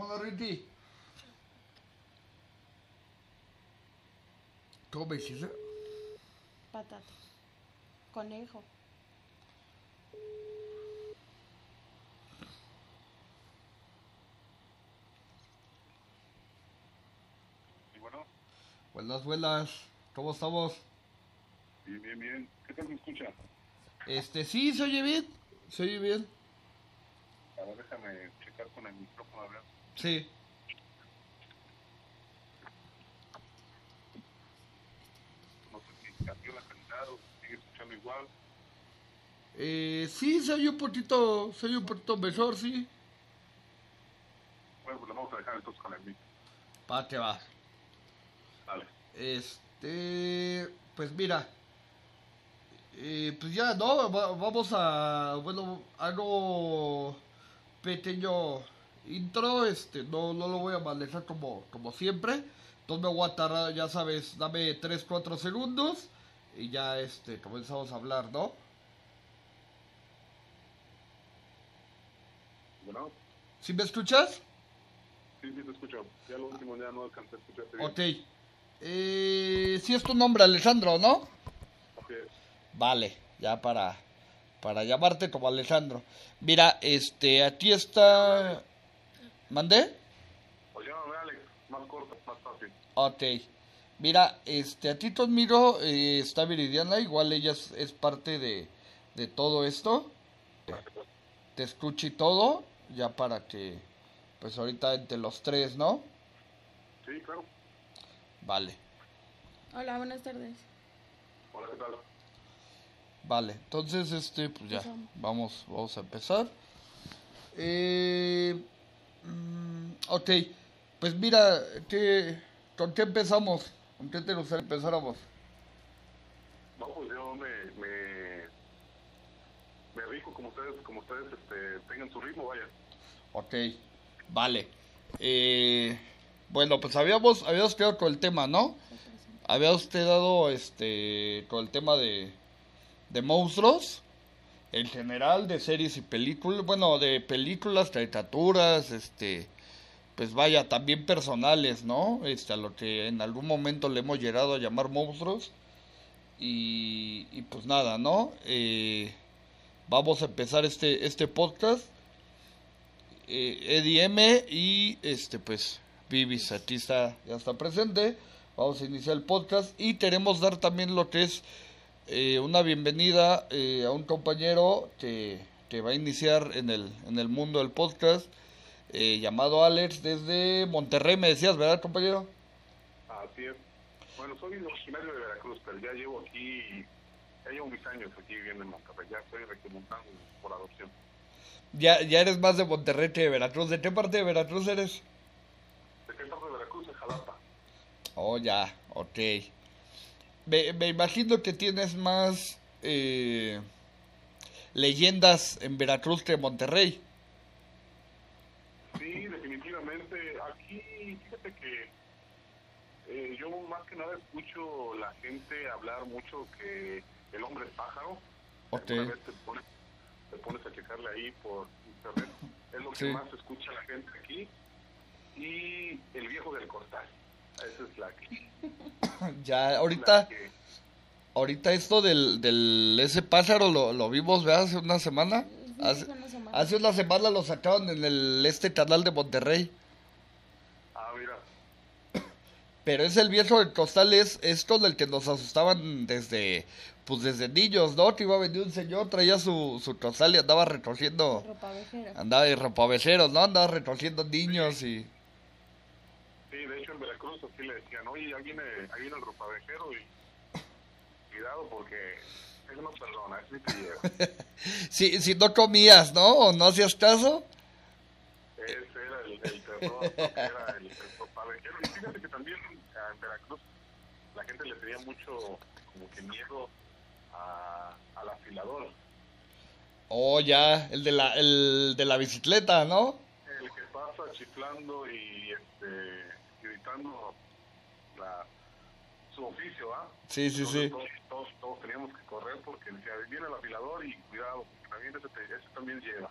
Vámonos, Riti. ¿Cómo me hiciste? Patata. Conejo. Y bueno, Buenas, buenas. ¿Cómo estamos? bien, bien, bien. ¿Qué tal se escucha? Este, sí, se oye bien. Se oye bien. A ver, déjame checar con el micrófono, a ver. Sí. No sé si cambió la calidad o sigue escuchando igual. Eh, sí, se oye un poquito, se oye un poquito mejor, sí. Bueno, pues lo vamos a dejar entonces con el micro. Pa, te va. Dale. Este, pues mira, eh, pues ya, ¿no? Va- vamos a, bueno, algo pequeño intro, este, no, no lo voy a manejar como, como siempre, entonces me voy a tardar, ya sabes, dame 3, 4 segundos y ya, este, comenzamos a hablar, ¿no? Bueno, ¿Sí me escuchas? sí, sí te escucho. Ya lo último ya no alcancé a escucharte bien. Ok. Eh, sí es tu nombre, Alejandro, ¿no? Así es. Vale, ya para, para llamarte como Alejandro. Mira, este, aquí está... ¿Mandé? O llámame Alex, más corto, más fácil. Ok. Mira, este, a ti conmigo eh, está Viridiana, igual ella es, es parte de, de todo esto. Te escucho y todo, ya para que, pues ahorita entre los tres, ¿no? Sí, claro. Vale, Hola, buenas tardes. Hola, ¿qué tal? vale. Entonces, este, pues ya, vamos, vamos a empezar. Eh, mm, ok, pues mira, ¿qué, ¿con qué empezamos? ¿Con qué te gustaría que empezáramos? No, pues yo me, me, me rico como ustedes, como ustedes este, tengan su ritmo, vaya. Ok, vale. Eh, bueno, pues habíamos, habíamos quedado con el tema, ¿no? Había usted dado este con el tema de, de monstruos, en general, de series y películas, bueno, de películas, caricaturas, este, pues vaya, también personales, ¿no? Este, a lo que en algún momento le hemos llegado a llamar monstruos. Y, y pues nada, ¿no? Eh, vamos a empezar este, este podcast eh, Eddie M y este pues Vivis aquí ya está presente. Vamos a iniciar el podcast y queremos dar también lo que es eh, una bienvenida eh, a un compañero que, que va a iniciar en el, en el mundo del podcast eh, llamado Alex desde Monterrey, me decías, ¿verdad compañero? Así es. Bueno, soy originario de Veracruz, pero ya llevo aquí, ya llevo mis años aquí viviendo en Monterrey. Ya estoy remontando por adopción. Ya, ya eres más de Monterrey que de Veracruz. ¿De qué parte de Veracruz eres? ¿De qué parte de Veracruz? De Jalapa. Oh, ya, ok. Me, me imagino que tienes más eh, leyendas en Veracruz que en Monterrey. Sí, definitivamente. Aquí, fíjate que eh, yo más que nada escucho la gente hablar mucho que el hombre es pájaro. Ok. Alguna vez te pones, te pones a checarle ahí por internet. Es lo que Sí. más escucha la gente aquí. Y el viejo del costal. Esa es la que... Ya, la ahorita, que- ahorita esto del, del ese pájaro lo, lo vimos, ¿verdad? Hace una semana. Sí, Hace, hace una semana. hace una semana lo sacaron en el este canal de Monterrey. ah, mira. Pero es el viejo del costal, es, es con el que nos asustaban desde, pues desde niños, ¿no? Que iba a venir un señor, traía su, su costal y andaba recogiendo, Ropa andaba de ropaveceros, ¿no? Andaba recogiendo niños y... En Veracruz así le decían, oye, ahí viene, ahí viene el ropavejero y cuidado porque él no perdona, sí te lleva. Si, si no comías, ¿no? O no hacías caso. Ese era el, el terror, era el, el ropavejero. Y fíjate que también ah, en Veracruz la gente le tenía mucho como que miedo a, al afilador. Oh, ya, el de la, el de la bicicleta, ¿no? El que pasa chiflando y este, la, su oficio, ¿ah? Sí, sí, Entonces, sí. Todos, todos, todos teníamos que correr porque decía, viene el afilador y cuidado, también ese, te- ese también lleva.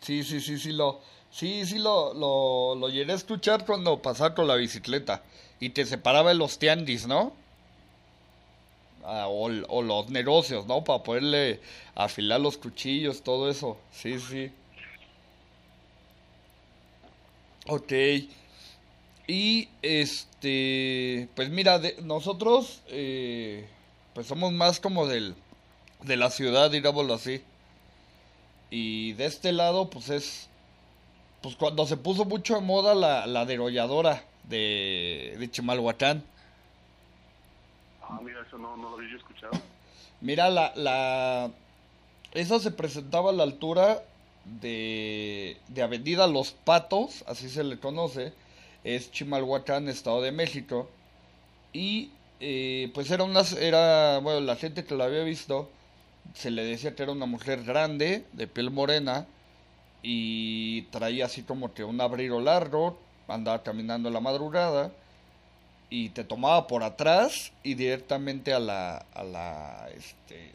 Sí, sí, sí, sí lo, sí, sí lo, lo, lo llegué a escuchar cuando pasaba con la bicicleta y te separaba de los tianguis, ¿no? Ah, o, o los negocios, ¿no? Para poderle afilar los cuchillos, todo eso. Sí, sí. Ok. Y este, pues mira, de, nosotros, eh, pues somos más como del, de la ciudad, digámoslo así. Y de este lado, pues es, pues cuando se puso mucho de moda la, la derolladora de, de Chimalhuacán. Ah, mira, eso no, no lo había escuchado. Mira, la, la, esa se presentaba a la altura de, de Avenida Los Patos, así se le conoce, es Chimalhuacán, Estado de México. Y eh, pues era una, era, bueno, la gente que la había visto se le decía que era una mujer grande, de piel morena, y traía así como que un abrigo largo, andaba caminando en la madrugada, y te tomaba por atrás y directamente a la, a la, este,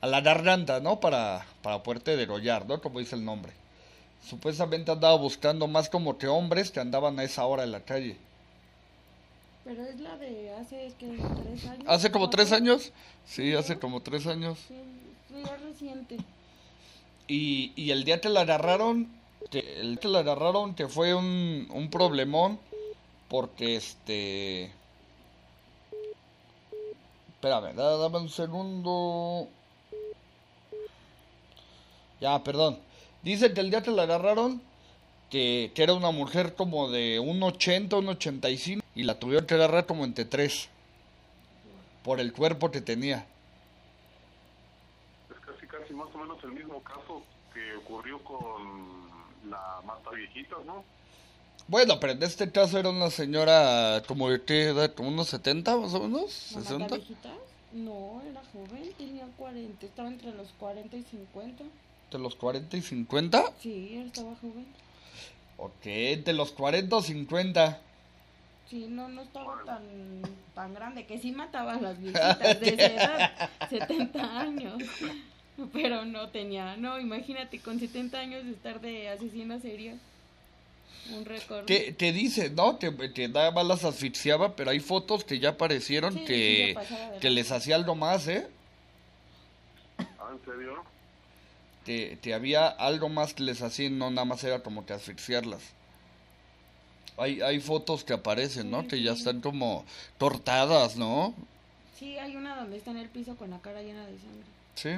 a la garganta, ¿no? Para, para poderte degollar, ¿no? Como dice el nombre. Supuestamente andaba buscando más como que hombres que andaban a esa hora en la calle. Pero es la de hace que tres años. ¿Hace como tres años? Sí, hace como tres años. Sí, es reciente. Y, y el día que la agarraron, que, el día que la agarraron que fue un, un problemón, porque este... Espérame, da- dame un segundo. Ya, perdón. Dice que el día que la agarraron, que, que era una mujer como de un 80, un 85, y la tuvieron que agarrar como entre tres, por el cuerpo que tenía. Es casi, casi más o menos el mismo caso que ocurrió con la mata viejitas, ¿no? Bueno, pero en este caso era una señora como de qué edad, como unos 70 más o menos, ¿Mamá 60. viejita? No, era joven, tenía 40, estaba entre los 40 y 50. ¿De los 40 y 50? Sí, él estaba joven. Ok, de los 40 o 50. Sí, no, no estaba tan, tan grande, que sí mataba a las viejitas de esa edad, 70 años. Pero no tenía, no, imagínate, con 70 años de estar de asesino serio. Un récord. Que, que dice, ¿no? Que, que nada más las asfixiaba, pero hay fotos que ya aparecieron Sí, sí, que, ya pasaba de que les hacía algo más, ¿eh? Ah, ¿en serio? Que, que había algo más que les hacía, y no nada más era como que asfixiarlas. Hay, hay fotos que aparecen, ¿no? Sí, Que ya están como tortadas, ¿no? Sí, hay una donde está en el piso con la cara llena de sangre. Sí.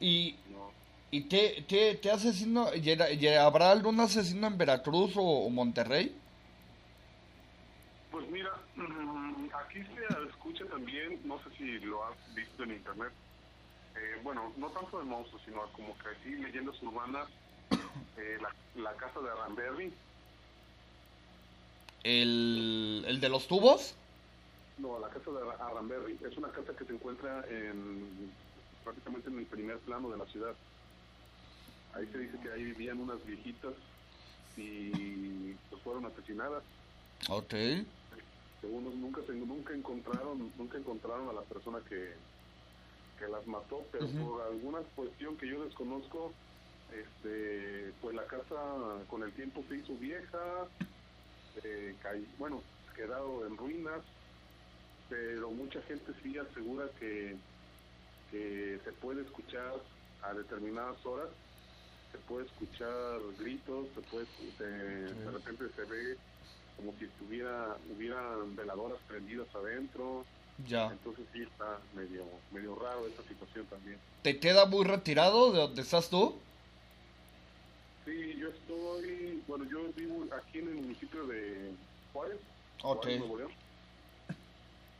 Y, No. ¿Y qué, qué, qué asesino? y era- y ¿Habrá algún asesino en Veracruz o, o Monterrey? Pues mira, mm, aquí se escucha también, no sé si lo has visto en internet, eh, bueno, no tanto de monstruos, sino como que así leyendas urbanas, eh, la, la casa de Aranberry, ¿El, el de los tubos? no, la casa de Aranberry, es una casa que se encuentra en prácticamente en el primer plano de la ciudad. Ahí se dice que ahí vivían unas viejitas y pues fueron asesinadas. Ok. según nos- nunca se- nunca encontraron nunca encontraron a la persona que, que las mató pero por alguna cuestión que yo desconozco este pues la casa con el tiempo se hizo vieja eh, bueno quedado en ruinas pero mucha gente sí asegura que que se puede escuchar a determinadas horas se puede escuchar gritos se puede se- de repente se ve como si estuviera hubieran veladoras prendidas adentro Ya. entonces sí está medio medio raro esa situación también ¿Te queda muy retirado de donde estás tú? sí yo estoy bueno yo vivo aquí en el municipio de Juárez Ok. Juárez, Nuevo León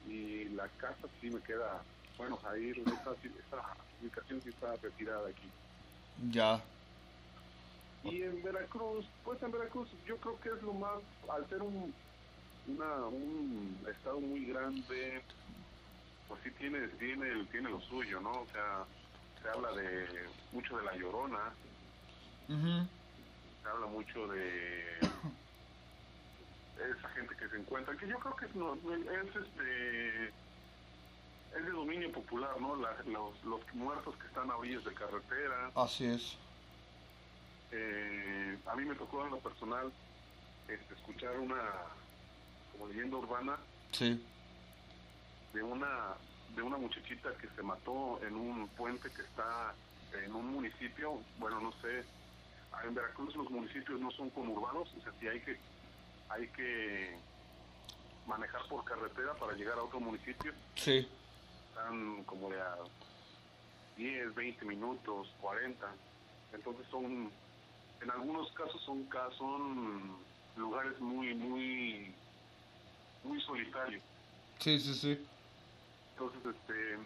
y la casa sí me queda bueno ahí esa, esa ubicación sí está retirada aquí Ya. Y en Veracruz, pues en Veracruz yo creo que es lo más, al ser un, una, un estado muy grande, pues sí tiene, tiene, tiene lo suyo, ¿no? O sea, se habla de mucho de la llorona, se habla mucho de esa gente que se encuentra, que yo creo que es, no, es este es de dominio popular, ¿no? La- los, los muertos que están a orillas de carretera, Así es. eh, a mí me tocó en lo personal este, escuchar una como leyenda urbana Sí. de una de una muchachita que se mató en un puente que está en un municipio, bueno, no sé, en Veracruz los municipios no son conurbanos, o sea, sí hay que hay que manejar por carretera para llegar a otro municipio, Sí. están como de a 10, 20 minutos, 40. Entonces son, en algunos casos son, son lugares muy, muy, muy solitarios. Sí, sí, sí. Entonces, este,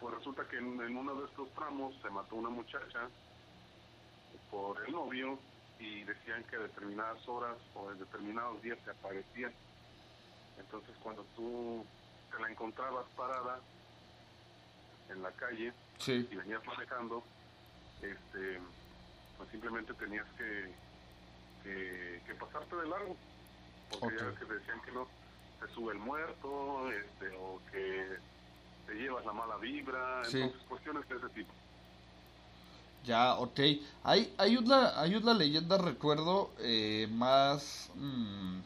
pues resulta que en, en uno de estos tramos se mató una muchacha por el novio y decían que a determinadas horas o en determinados días se aparecía. Entonces, cuando tú te la encontrabas parada en la calle Sí. y venías manejando, este, pues simplemente tenías que, que, que pasarte de largo. Porque ya que decían que no, sube el muerto, este, o que te llevas la mala vibra, Sí. entonces cuestiones de ese tipo. Ya, ok. Hay, hay, una, hay una leyenda, recuerdo, eh, más mm,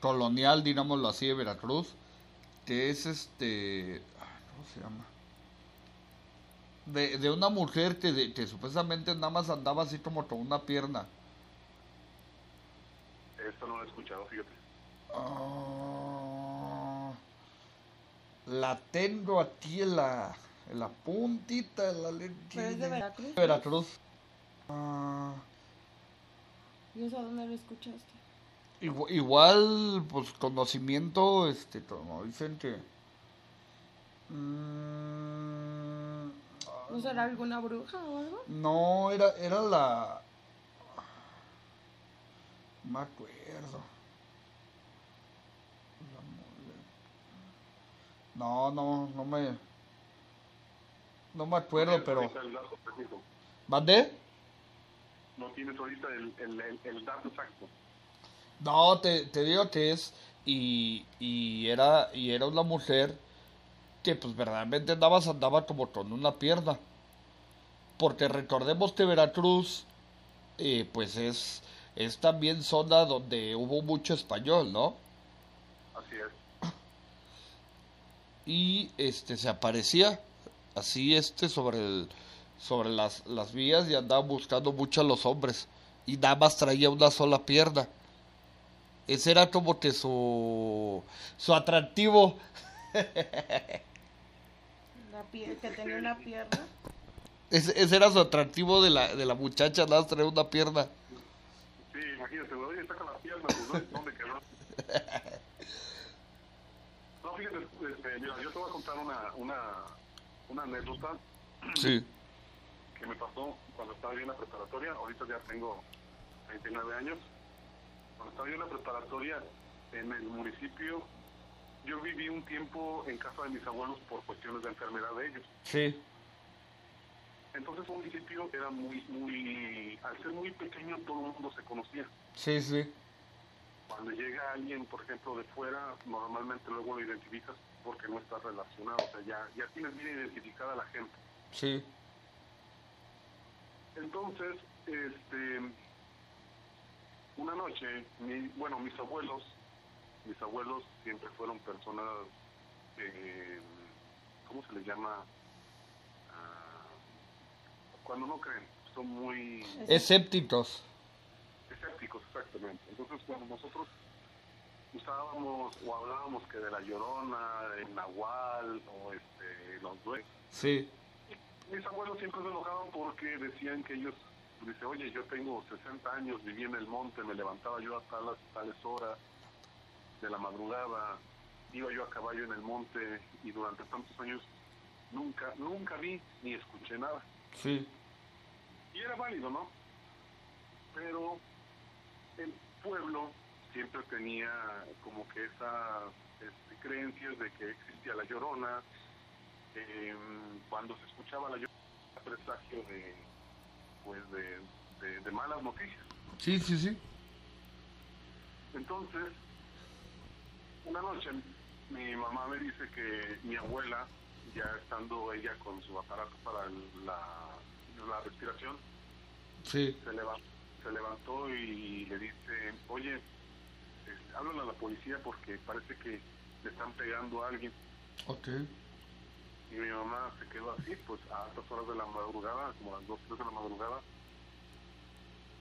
colonial, digámoslo así, de Veracruz, que es este... ¿Cómo se llama? De, de una mujer que, de- que supuestamente nada más andaba así como con una pierna. Esto no lo he escuchado, fíjate. Ah, la tengo aquí en la, en la puntita de la lengua. Pero es de Veracruz. Veracruz. Ah, ¿Y eso a dónde lo escuchaste? Igu- Igual, pues conocimiento, este, como dicen que... Mm, ¿No será alguna bruja o algo? no, era, era la... No me acuerdo. La mole- No, no, no me... No me acuerdo, No pero... el dato técnico. ¿Mandé? No tienes ahorita el, el, el, el dato exacto. No, te, te digo que es y, y era y era una mujer que pues verdaderamente andaba, andaba como con una pierna. Porque recordemos que Veracruz eh, pues es, es también zona donde hubo mucho español, ¿no? Así es. Y este se aparecía así este sobre el, sobre las, las vías y andaba buscando mucho a los hombres. Y nada más traía una sola pierna. Ese era como que su, su atractivo. La pie- que tenía una pierna. Ese, ese era su atractivo de la, de la muchacha, nada más traía una pierna. Sí, imagínate, la pierna, pues ¿dónde- ¿dónde quedó? No, fíjate, este, mira, yo te voy a contar una, una, una anécdota Sí, que me pasó cuando estaba yo en la preparatoria. Ahorita ya tengo 29 años. Cuando estaba yo en la preparatoria en el municipio, yo viví un tiempo en casa de mis abuelos por cuestiones de enfermedad de ellos. sí, Entonces el municipio era muy, muy, al ser muy pequeño todo el mundo se conocía. sí, sí, Cuando llega alguien, por ejemplo, de fuera, normalmente luego lo identificas porque no está relacionado, o sea, ya, ya tienes bien identificada a la gente. sí, Entonces, este, una noche, mi- bueno, mis abuelos, mis abuelos siempre fueron personas, eh, ¿cómo se les llama? Ah, cuando no creen, son muy escépticos. Escépticos, exactamente. Entonces, cuando nosotros usábamos o hablábamos que de la llorona, el nahual o este, los duendes, Sí, mis abuelos siempre se enojaban porque decían que ellos, dice, oye, yo tengo 60 años, viví en el monte, me levantaba yo a tales, tales horas de la madrugada, iba yo a caballo en el monte y durante tantos años nunca, nunca vi ni escuché nada. sí, Y era válido, ¿no? Pero el pueblo siempre tenía como que esas este, creencias de que existía la llorona. eh, cuando se escuchaba la llorona, presagio de, pues de, de- de malas noticias. sí, sí, sí. Entonces, una noche mi mamá me dice que mi abuela, ya estando ella con su aparato para la, la respiración, Sí. Se, leva- se levantó y le dice, oye, este, háblale a la policía porque parece que le están pegando a alguien. Ok. Y mi mamá se quedó así, pues a altas horas de la madrugada, como a las 2, 3 de la madrugada,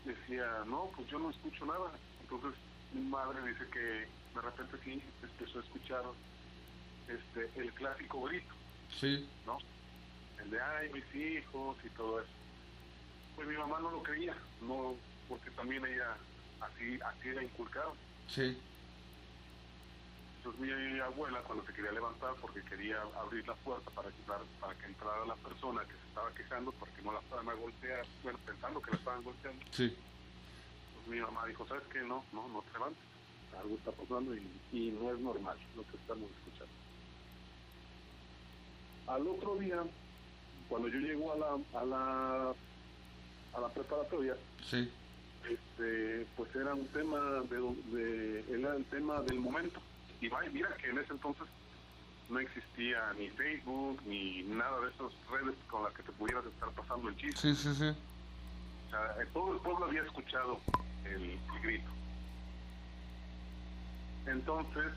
decía, no, pues yo no escucho nada. Entonces mi madre dice que de repente sí empezó a escuchar este el clásico grito, Sí. ¿no? El de, ay, mis hijos y todo eso. Pues mi mamá no lo creía, no, porque también ella así, así era inculcada. Sí. Entonces mi abuela cuando se quería levantar porque quería abrir la puerta para que, para que entrara la persona que se estaba quejando porque no la estaban a golpear, bueno, pensando que la estaban golpeando, Sí. pues mi mamá dijo, ¿sabes qué? No, no, no te levantes. Algo está pasando y, y no es normal lo que estamos escuchando. Al otro día, cuando yo llego a la, a la, a la preparatoria, Sí. Este, pues era un tema de, de- era el tema del momento. Y vaya, mira que en ese entonces no existía ni Facebook ni nada de esas redes con las que te pudieras estar pasando el chiste. Sí, sí, sí. O sea, eh, todo el pueblo había escuchado el, el grito. Entonces,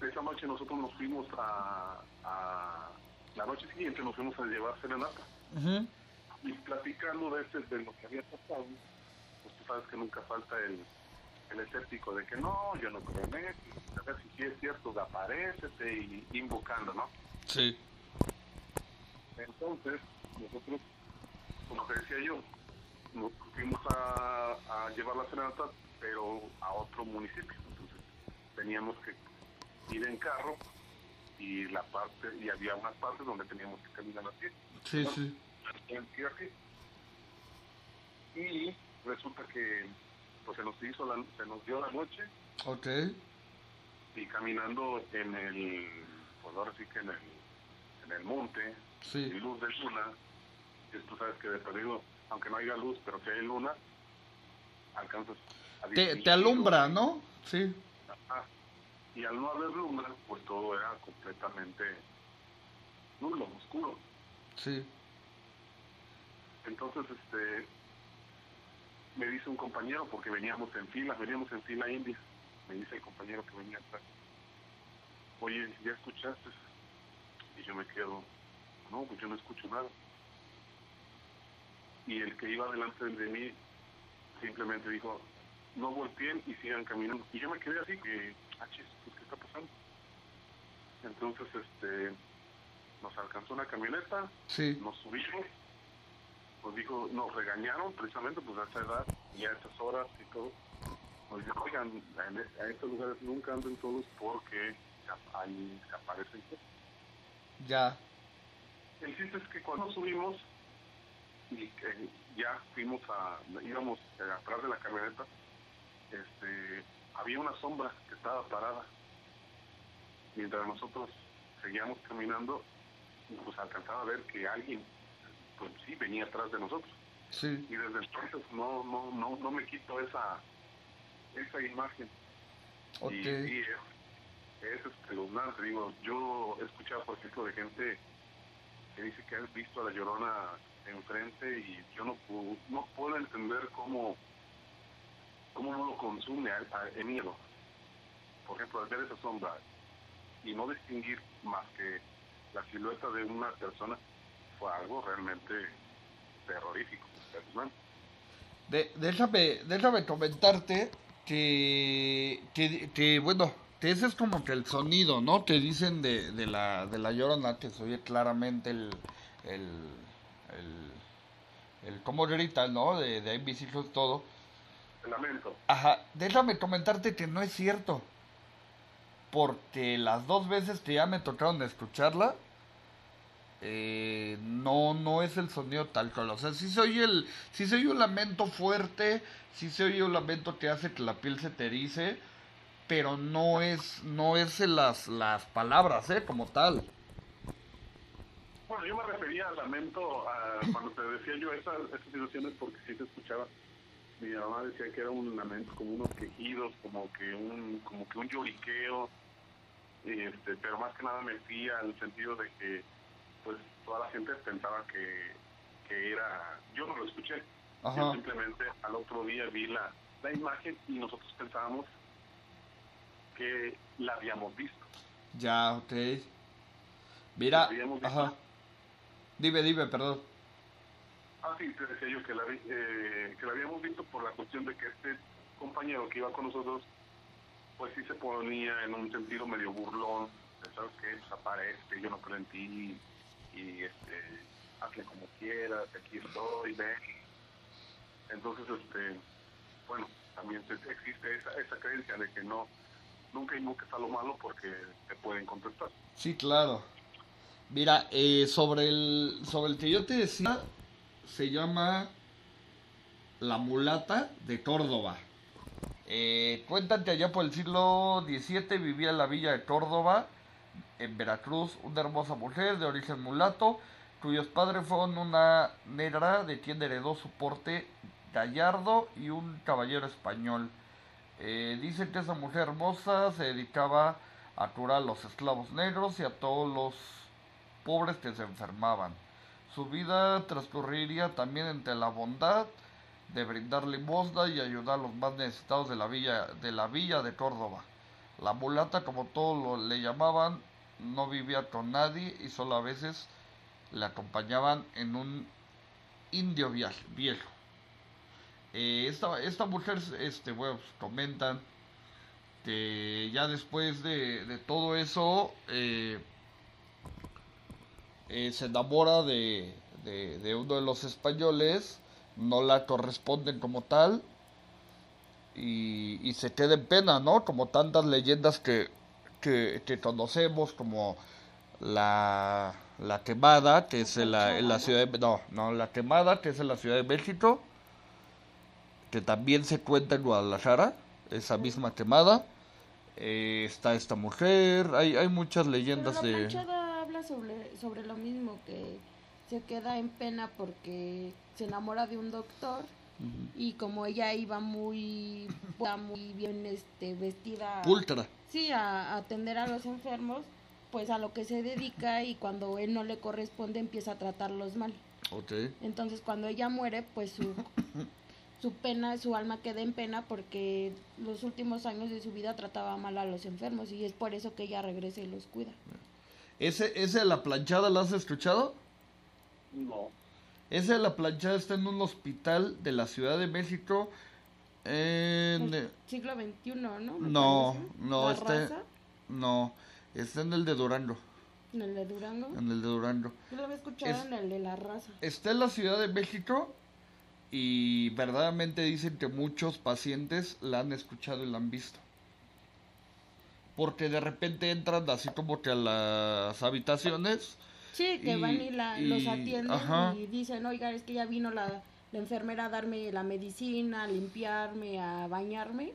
esa noche nosotros nos fuimos a, a la noche siguiente nos fuimos a llevar serenata Ujú. y platicando de, ese, de lo que había pasado, pues tú sabes que nunca falta el, el escéptico de que no, yo no creo en eso, a ver si sí es cierto, aparécete y invocando, ¿no? Sí. Entonces, nosotros, como te decía yo, nos fuimos a, a llevar la serenata, pero a otro municipio. Entonces, teníamos que ir en carro y la parte y había unas partes donde teníamos que caminar a pie. Sí, sí. Y resulta que pues se nos hizo la, se nos dio la noche Ok. y caminando en el pues ahora sí que en el en el monte Sí. y luz de luna tú sabes que de perdido aunque no haya luz pero si hay luna alcanzas a Te, alumbra, ¿no? Sí. Ajá. y al no haber luna pues todo era completamente nulo oscuro Sí. Entonces, este, me dice un compañero, porque veníamos en fila, veníamos en fila india, me dice el compañero que venía atrás, oye, ¿ya escuchaste? Y yo me quedo, no, pues yo no escucho nada. Y el que iba delante de mí simplemente dijo, no volteen y sigan caminando. Y yo me quedé así, que, ah, chis, pues, ¿qué está pasando? Entonces, este, nos alcanzó una camioneta, Sí. nos subimos, pues dijo, nos regañaron precisamente pues a esa edad y a esas horas y todo. Nos dijo, oigan, a estos lugares nunca anden todos porque ahí aparecen. cosas". Ya. El chiste es que cuando subimos y que ya fuimos a, íbamos eh, atrás de la camioneta, este, había una sombra que estaba parada. Mientras nosotros seguíamos caminando, pues alcanzaba a ver que alguien, pues sí, venía atrás de nosotros. Sí. Y desde entonces no, no, no, no me quito esa, esa imagen. Ok. Y, y es, es espeluznante, digo, yo he escuchado, por ejemplo, de gente que dice que has visto a la llorona enfrente y yo no, pu- no puedo entender cómo, cómo no lo consume a- a- el miedo. Por ejemplo, al ver esa sombra y no distinguir más que la silueta de una persona fue algo realmente terrorífico. De, déjame, déjame comentarte que, que, que, bueno, que ese es como que el sonido, ¿no? Que dicen de, de, la, de la llorona, que se oye claramente el, el, el, el cómo grita, ¿no? De, de ahí mis hijos todo. Lamento. Ajá, déjame comentarte que no es cierto. Porque las dos veces que ya me tocaron escucharla, eh, no, no es el sonido tal cual. O sea, sí se oye el, sí se oye un lamento fuerte, sí se oye un lamento que hace que la piel se te erice, pero no es, no es las, las palabras, eh, como tal. Bueno, yo me refería al lamento a, cuando te decía yo esas, esas situaciones porque sí se escuchaba. Mi mamá decía que era un lamento, como unos quejidos, como que un, como que un lloriqueo, este, pero más que nada me decía en el sentido de que pues toda la gente pensaba que, que era, yo no lo escuché, Yo simplemente al otro día vi la, la imagen y nosotros pensábamos que la habíamos visto. Ya, ok. Mira, ajá. Dime, dime, perdón. Ah, sí, te decía yo que la, eh, que la habíamos visto por la cuestión de que este compañero que iba con nosotros, pues sí se ponía en un sentido medio burlón, ¿sabes qué? Pues aparece, yo no creo en ti, y este, hazle como quieras, aquí estoy, ven. Entonces, este, bueno, también existe esa, esa creencia de que no, nunca invoques a lo malo porque te pueden contestar. Sí, claro. Mira, eh, sobre el sobre el que yo te decía, se llama La mulata de Córdoba. Eh, cuéntate allá por el siglo XVII vivía en la villa de Córdoba, en Veracruz, una hermosa mujer de origen mulato, cuyos padres fueron una negra de quien heredó su porte gallardo y un caballero español. Eh, dicen que esa mujer hermosa se dedicaba a curar a los esclavos negros y a todos los pobres que se enfermaban. Su vida transcurriría también entre la bondad de brindar limosna y ayudar a los más necesitados de la villa de, la villa de Córdoba. La mulata, como todos lo, le llamaban, no vivía con nadie y solo a veces le acompañaban en un indio viejo. Eh, esta, esta mujer, este, bueno, pues, comentan que ya después de, todo eso eh, eh, se enamora de, de, uno de los españoles, no la corresponden como tal y, y se queda en pena, ¿no? Como tantas leyendas que, que, que conocemos, como la, la quemada, que es en la, en la ciudad de... No, no, la quemada, que es en la Ciudad de México que también se cuenta en Guadalajara, esa misma quemada. Eh, está esta mujer, hay, hay muchas leyendas Pero la de... habla sobre, sobre lo mismo, que se queda en pena porque se enamora de un doctor y como ella iba muy, muy bien este, vestida... Ultra. Sí, a, atender a los enfermos, pues a lo que se dedica y cuando él no le corresponde empieza a tratarlos mal. Okay. Entonces cuando ella muere, pues su, su pena, su alma queda en pena porque los últimos años de su vida trataba mal a los enfermos y es por eso que ella regresa y los cuida. ¿Ese, ese de la planchada lo has escuchado? No. Ese de la planchada está en un hospital de la Ciudad de México. En... siglo XXI, ¿no? no, no, está... No, está en el de Durango. ¿En el de Durango? En el de Durango. Yo lo había escuchado en el de la raza. Está en la Ciudad de México y verdaderamente dicen que muchos pacientes la han escuchado y la han visto. Porque de repente entran así como que a las habitaciones. Sí, que van y, la, los atienden y dicen, oiga, es que ya vino la, la, enfermera a darme la medicina, a limpiarme, a bañarme.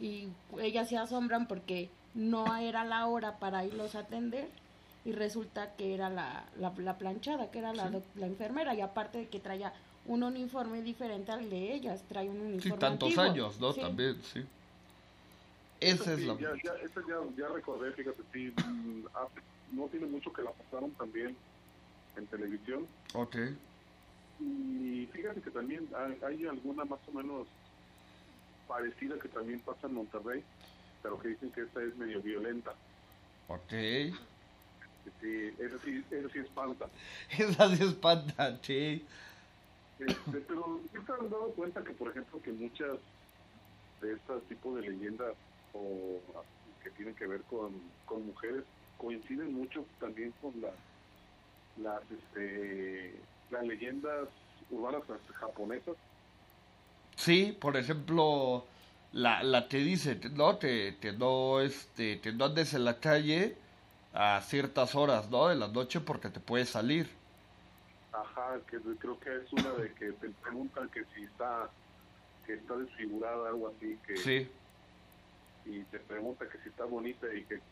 Y ellas se asombran porque no era la hora para irlos a atender. Y resulta que era la, la, planchada, que era la, la enfermera. Y aparte de que traía un uniforme diferente al de ellas, trae un uniforme. Sí, tantos años, ¿no? También, sí. Esa es la. Ya, ya, ya, ya, recordé, fíjate, sí, mm, no tiene mucho que la pasaron también en televisión. Ok. Y fíjate que también hay, alguna más o menos parecida que también pasa en Monterrey, pero que dicen que esta es medio violenta. Ok. Sí, esa sí, esa sí espanta. esa sí espanta, sí. Este, pero ¿sí te has dado cuenta que, por ejemplo, que muchas de estos tipos de leyendas o que tienen que ver con, con mujeres coinciden mucho también con las las este las leyendas urbanas japonesas sí por ejemplo la, la que dice no que, que no este que no andes en la calle a ciertas horas no de la noche porque te puedes salir Ajá, que creo que es una de que te preguntan que si está que está desfigurada, algo así, que sí. y te pregunta que si está bonita y que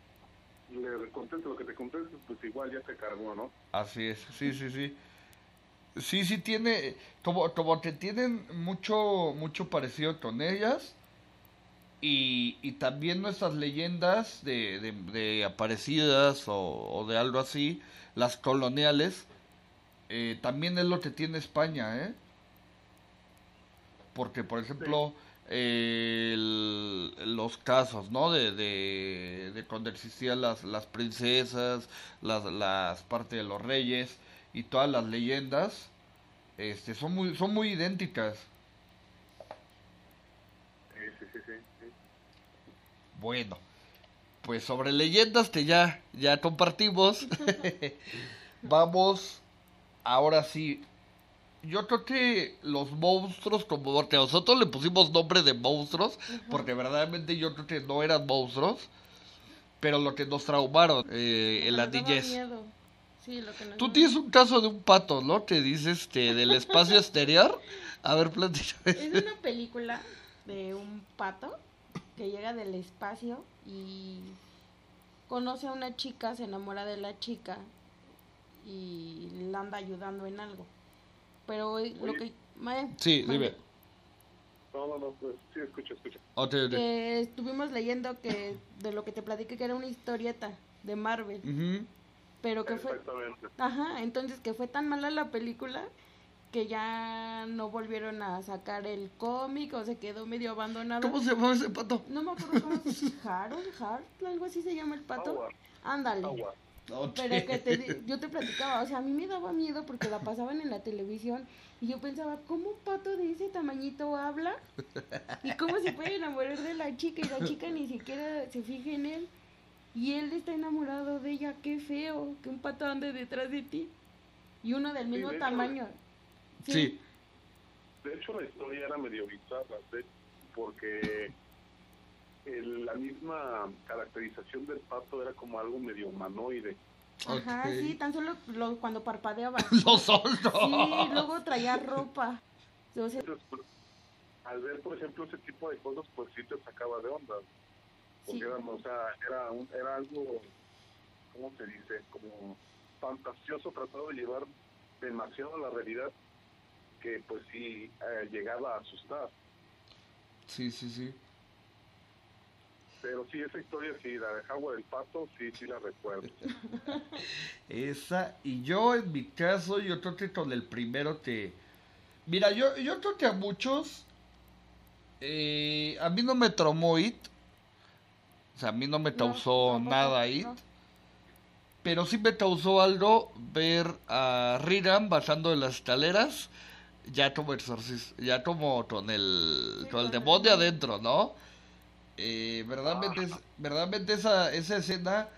le conteste lo que te conteste, pues igual ya te cargó, ¿no? Así es, sí, sí, sí. Sí, sí tiene, como, como que tienen mucho, mucho parecido con ellas. Y, y también nuestras leyendas de, de, de aparecidas o, o, de algo así, las coloniales, eh, también es lo que tiene España, ¿eh? porque por ejemplo eh, el- los casos, ¿no? De, de, de cuando existían las, las princesas, las, las partes de los reyes y todas las leyendas, este, son muy, son muy idénticas. Sí, sí, sí. Bueno, pues sobre leyendas que ya, ya compartimos, vamos ahora sí. Yo creo que los monstruos, como porque nosotros le pusimos nombre de monstruos, porque verdaderamente yo creo que no eran monstruos, pero lo que nos traumaron eh, en la niñez. miedo. Sí, lo que nos Tú tienes un caso de un pato, ¿no? Que dices este, del espacio exterior. A ver, platícame. Es una película de un pato que llega del espacio y conoce a una chica, se enamora de la chica y la anda ayudando en algo. Pero eh, lo que... Maya, Sí, dime. No, no, no, pues, sí, escucha, escucha. Que estuvimos leyendo que de lo que te platiqué que era una historieta de Marvel, Ujú. Pero que fue... Ajá, entonces que fue tan mala la película que ya no volvieron a sacar el cómic o se quedó medio abandonado. ¿Cómo se llama ese pato? No me acuerdo cómo se Harold, Hart, algo así se llama el pato. Agua, Ándale. agua. Pero que te, di- yo te platicaba, o sea, a mí me daba miedo porque la pasaban en la televisión y yo pensaba, ¿cómo un pato de ese tamañito habla? ¿Y cómo se puede enamorar de la chica y la chica ni siquiera se fija en él? Y él está enamorado de ella, qué feo, que un pato ande detrás de ti. Y uno del mismo de hecho, tamaño. Sí. De hecho, la historia era medio bizarra, ¿sí? porque el- la misma caracterización del pato era como algo medio humanoide. Ajá, sí, tan solo lo- cuando parpadeaba. Los son. Sí, luego traía ropa. Entonces, pues, al ver, por ejemplo, ese tipo de cosas, pues sí te sacaba de onda. Porque Sí. era, o sea, era, un, era algo, ¿cómo se dice? Como fantasioso, tratado de llevar demasiado a la realidad, que pues sí eh, llegaba a asustar. Sí, sí, sí. Pero sí, esa historia, sí, la de del Pato, sí, sí la recuerdo. Esa, y yo en mi caso, yo creo que con el primero que... Mira, yo, yo creo que a muchos... eh, a mí no me traumó It. O sea, a mí no me causó nada no. Pero sí me causó algo ver a Riran bajando de las escaleras. Ya como exorcista, ya como con el, Sí, con el demonio adentro, ¿no? Eh, verdaderamente, es- verdaderamente esa, esa escena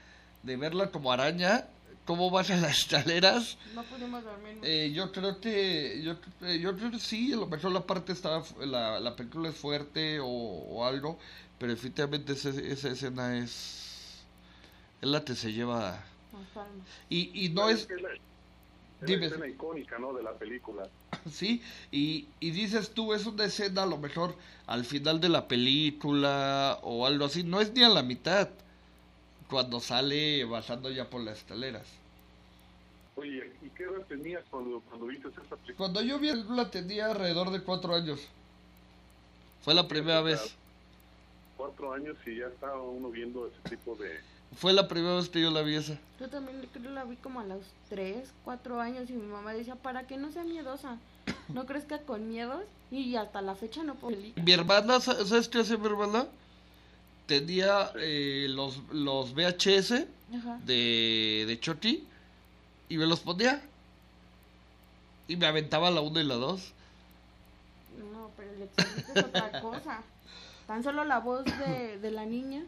de verla como araña, cómo baja las escaleras, No pudimos dormir. eh, yo creo que, yo, eh, yo creo que sí, a lo mejor la parte está, la, la película es fuerte o, o algo, pero definitivamente esa, esa escena es, es la que se lleva, y, y no es, Es Dime. escena icónica, ¿no? De la película. Sí, y, y dices tú, es una escena a lo mejor al final de la película o algo así, no es ni a la mitad, cuando sale bajando ya por las escaleras. Oye, ¿y qué edad tenías cuando, cuando viste esa película? Cuando yo vi la película tenía alrededor de cuatro años. Fue la primera vez, Cuatro años y ya estaba uno viendo ese tipo de... fue la primera vez que yo la vi esa. Yo también creo la vi como a los 3, 4 años y mi mamá decía, para que no sea miedosa, no crezca con miedos y hasta la fecha no puedo. Mi hermana, sa- ¿sabes qué hace mi hermana? Tenía eh, los, los VHS Ajá. de, de Chucky y me los ponía. Y me aventaba la 1 y la 2. No, pero el exorcista es otra cosa. Tan solo la voz de, de la niña.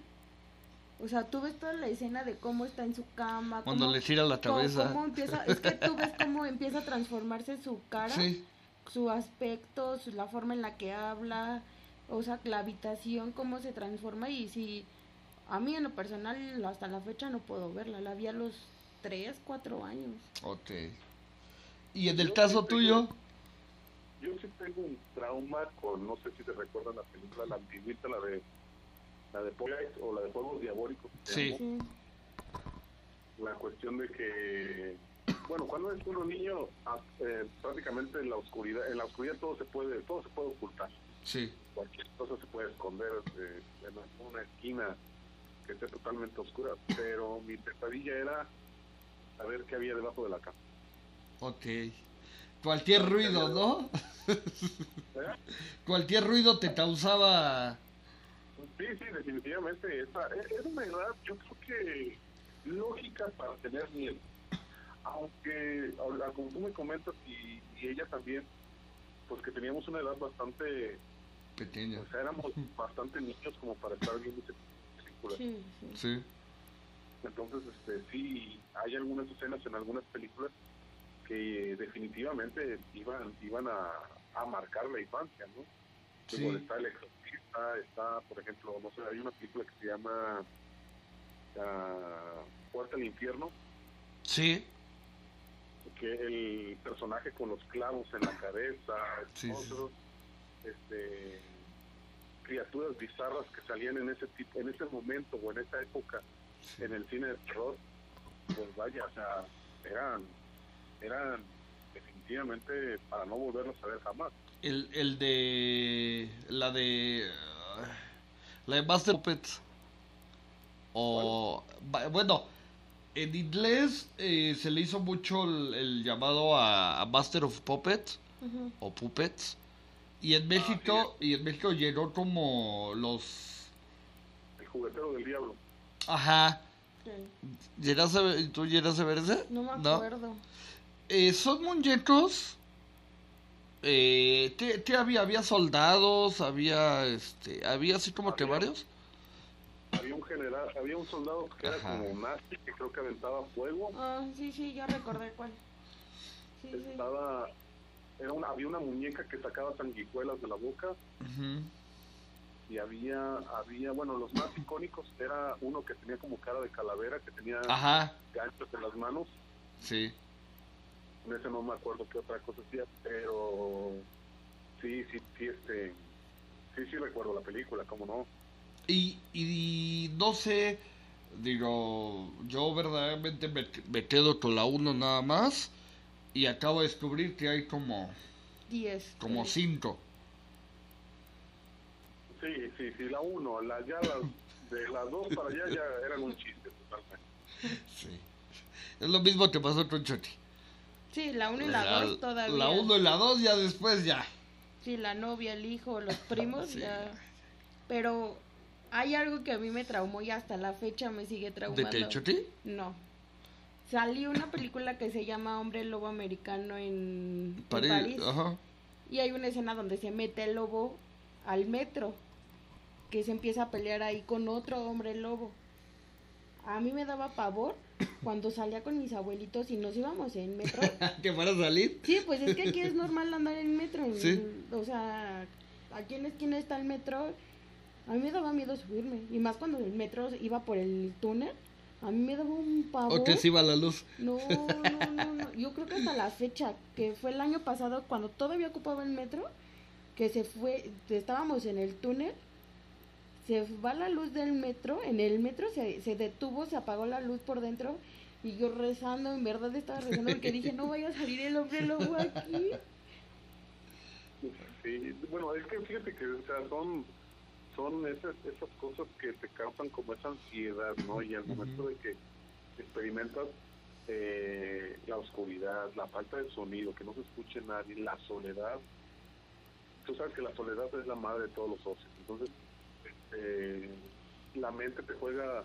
O sea, tú ves toda la escena de cómo está en su cama. Cuando cómo- le gira la cabeza. cómo empieza, es que tú ves cómo empieza a transformarse su cara, Sí, su aspecto, su- la forma en la que habla, o sea, la habitación, cómo se transforma. Y si a mí en lo personal, hasta la fecha no puedo verla. La vi a los 3, 4 años. ok. ¿Y en el caso tuyo? Yo sí tengo un trauma con, no sé si te recuerdan la película, la antigüita, la de la de o la de Juegos Diabólicos. Sí. La cuestión de que, bueno, cuando es uno niño, ah, eh, prácticamente en la oscuridad, en la oscuridad todo se puede, todo se puede ocultar. Sí. Cualquier cosa se puede esconder eh, en una esquina que esté totalmente oscura. Pero mi pesadilla era saber qué había debajo de la cama. Ok. Cualquier ruido, ¿no? ¿Eh? Cualquier ruido te causaba... Sí, sí, definitivamente. Esa, e- era una edad, yo creo que lógica para tener miedo. Aunque, ahora, como tú me comentas, y, y ella también, pues que teníamos una edad bastante, Pequeña. o sea, éramos bastante niños como para estar viendo ese películas. Sí, sí. Sí. Entonces, este, sí, hay algunas escenas en algunas películas que definitivamente iban iban a, a marcar la infancia, ¿no? Sí. Está El Exorcista, está, por ejemplo, no sé, hay una película que se llama ah, Puerta al Infierno, Sí. que el personaje con los clavos en la cabeza, Sí, sí. otros, este, criaturas bizarras que salían en ese tipo, en ese momento o en esa época en el cine de terror, pues vaya, o sea, eran, eran definitivamente para no volverlos a ver jamás. El, el de... La de... ah, La de Master of Puppets. O... Bueno, en inglés eh, se le hizo mucho el, el llamado a, a Master of Puppets o Puppets. Y en México, y en México llegó como los... El juguetero del diablo. Ajá. Sí. ¿Llegas a ver, ¿Tú llegas a ver ese? No me acuerdo. Eh, son muñecos. Eh, ¿qué, qué había? Había soldados, había este, había así como que Había. varios. Había un general, había un soldado que era como nazi, que creo que aventaba fuego. Ah, sí, sí, ya recordé cuál. Sí, sí. Estaba, era una, había una muñeca que sacaba sanguijuelas de la boca y había, había, bueno, los más icónicos era uno que tenía como cara de calavera, que tenía Ajá, ganchos en las manos. sí. En ese no me acuerdo qué otra cosa hacía, pero sí, sí, sí, este, sí, sí recuerdo la película, cómo no. Y, y no sé, digo, yo verdaderamente me, me quedo con la 1 nada más. Y acabo de descubrir que hay como, 10. como sí. 5. Sí, sí, sí, la uno, la, ya las, de las dos para allá ya eran un chiste totalmente. Sí. Es lo mismo que pasó con Chucky. Sí, la 1 y la 2 todavía. La 1 y la 2 ya después ya. Sí, la novia, el hijo, los primos, Sí. ya. Pero hay algo que a mí me traumó y hasta la fecha me sigue ¿De traumando. qué, Chucky? No. Salió una película que se llama Hombre Lobo Americano en, en París, París. Ajá. Y hay una escena donde se mete el lobo al metro. Que se empieza a pelear ahí con otro hombre lobo. A mí me daba pavor cuando salía con mis abuelitos y nos íbamos en metro. que fuera a salir. Sí, pues es que aquí es normal andar en metro. Sí. O sea, aquí en la esquina está el metro. A mí me daba miedo subirme. Y más cuando el metro iba por el túnel. A mí me daba un pavor. O que se iba la luz. No, no, no, no. Yo creo que hasta la fecha, que fue el año pasado, cuando todavía ocupaba el metro, que se fue, estábamos en el túnel, se va la luz del metro, en el metro se, se detuvo, se apagó la luz por dentro, y yo rezando, en verdad estaba rezando porque dije, no vaya a salir el hombre lobo aquí. Sí, bueno, es que fíjate que, o sea, son, son esas, esas cosas que te causan como esa ansiedad, ¿no? Y al momento de que experimentas eh, la oscuridad, la falta de sonido, que no se escuche nadie, la soledad, tú sabes que la soledad es la madre de todos los ocios, entonces este, la mente te juega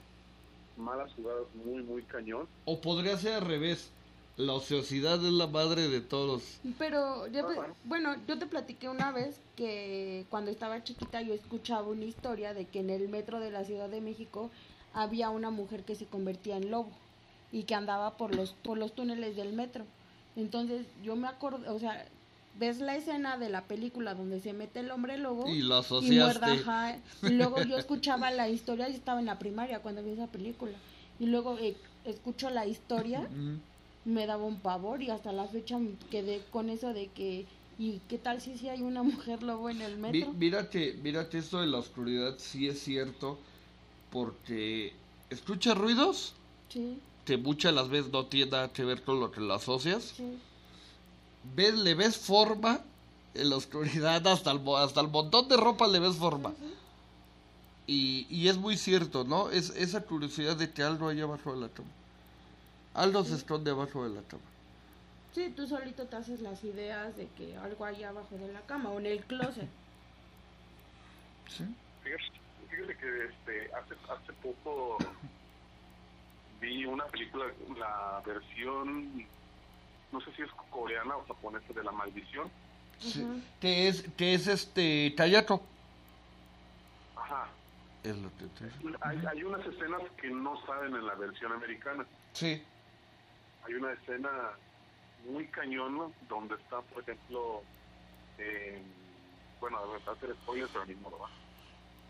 malas jugadas muy, muy cañón. O podría ser al revés. La ociosidad es la madre de todos. Pero, yo Ah, bueno. yo te platiqué una vez que cuando estaba chiquita yo escuchaba una historia de que en el metro de la Ciudad de México había una mujer que se convertía en lobo y que andaba por los, por los túneles del metro. Entonces yo me acuerdo, o sea, ves la escena de la película donde se mete el hombre lobo Y lo y asociaste. ajá. Y luego yo escuchaba la historia, yo estaba en la primaria cuando vi esa película. Y luego eh, escucho la historia me daba un pavor y hasta la fecha me quedé con eso de que y qué tal si sí hay una mujer lobo en el metro mira que, mira que esto de la oscuridad sí es cierto. Porque escuchas ruidos sí que muchas las veces no tiene nada que ver con lo que lo asocias. sí Ves, le ves forma en la oscuridad, hasta el, hasta el montón de ropa le ves forma. Y, y es muy cierto, ¿no? Es esa curiosidad de que algo hay abajo de la cama. Algo se esconde abajo de la cama. Sí, tú solito te haces las ideas de que algo hay abajo de la cama o en el closet. Sí. Fíjate, fíjate que este, hace, hace poco vi una película, la versión, no sé si es coreana o japonesa, de La Maldición. sí. Que es, que es este Tayato. Ajá. Es lo que te- Hay, hay unas escenas que no salen en la versión americana. Sí. Hay una escena muy cañona donde está, por ejemplo, eh, bueno, va a hacer spoilers, pero ni modo, ¿va?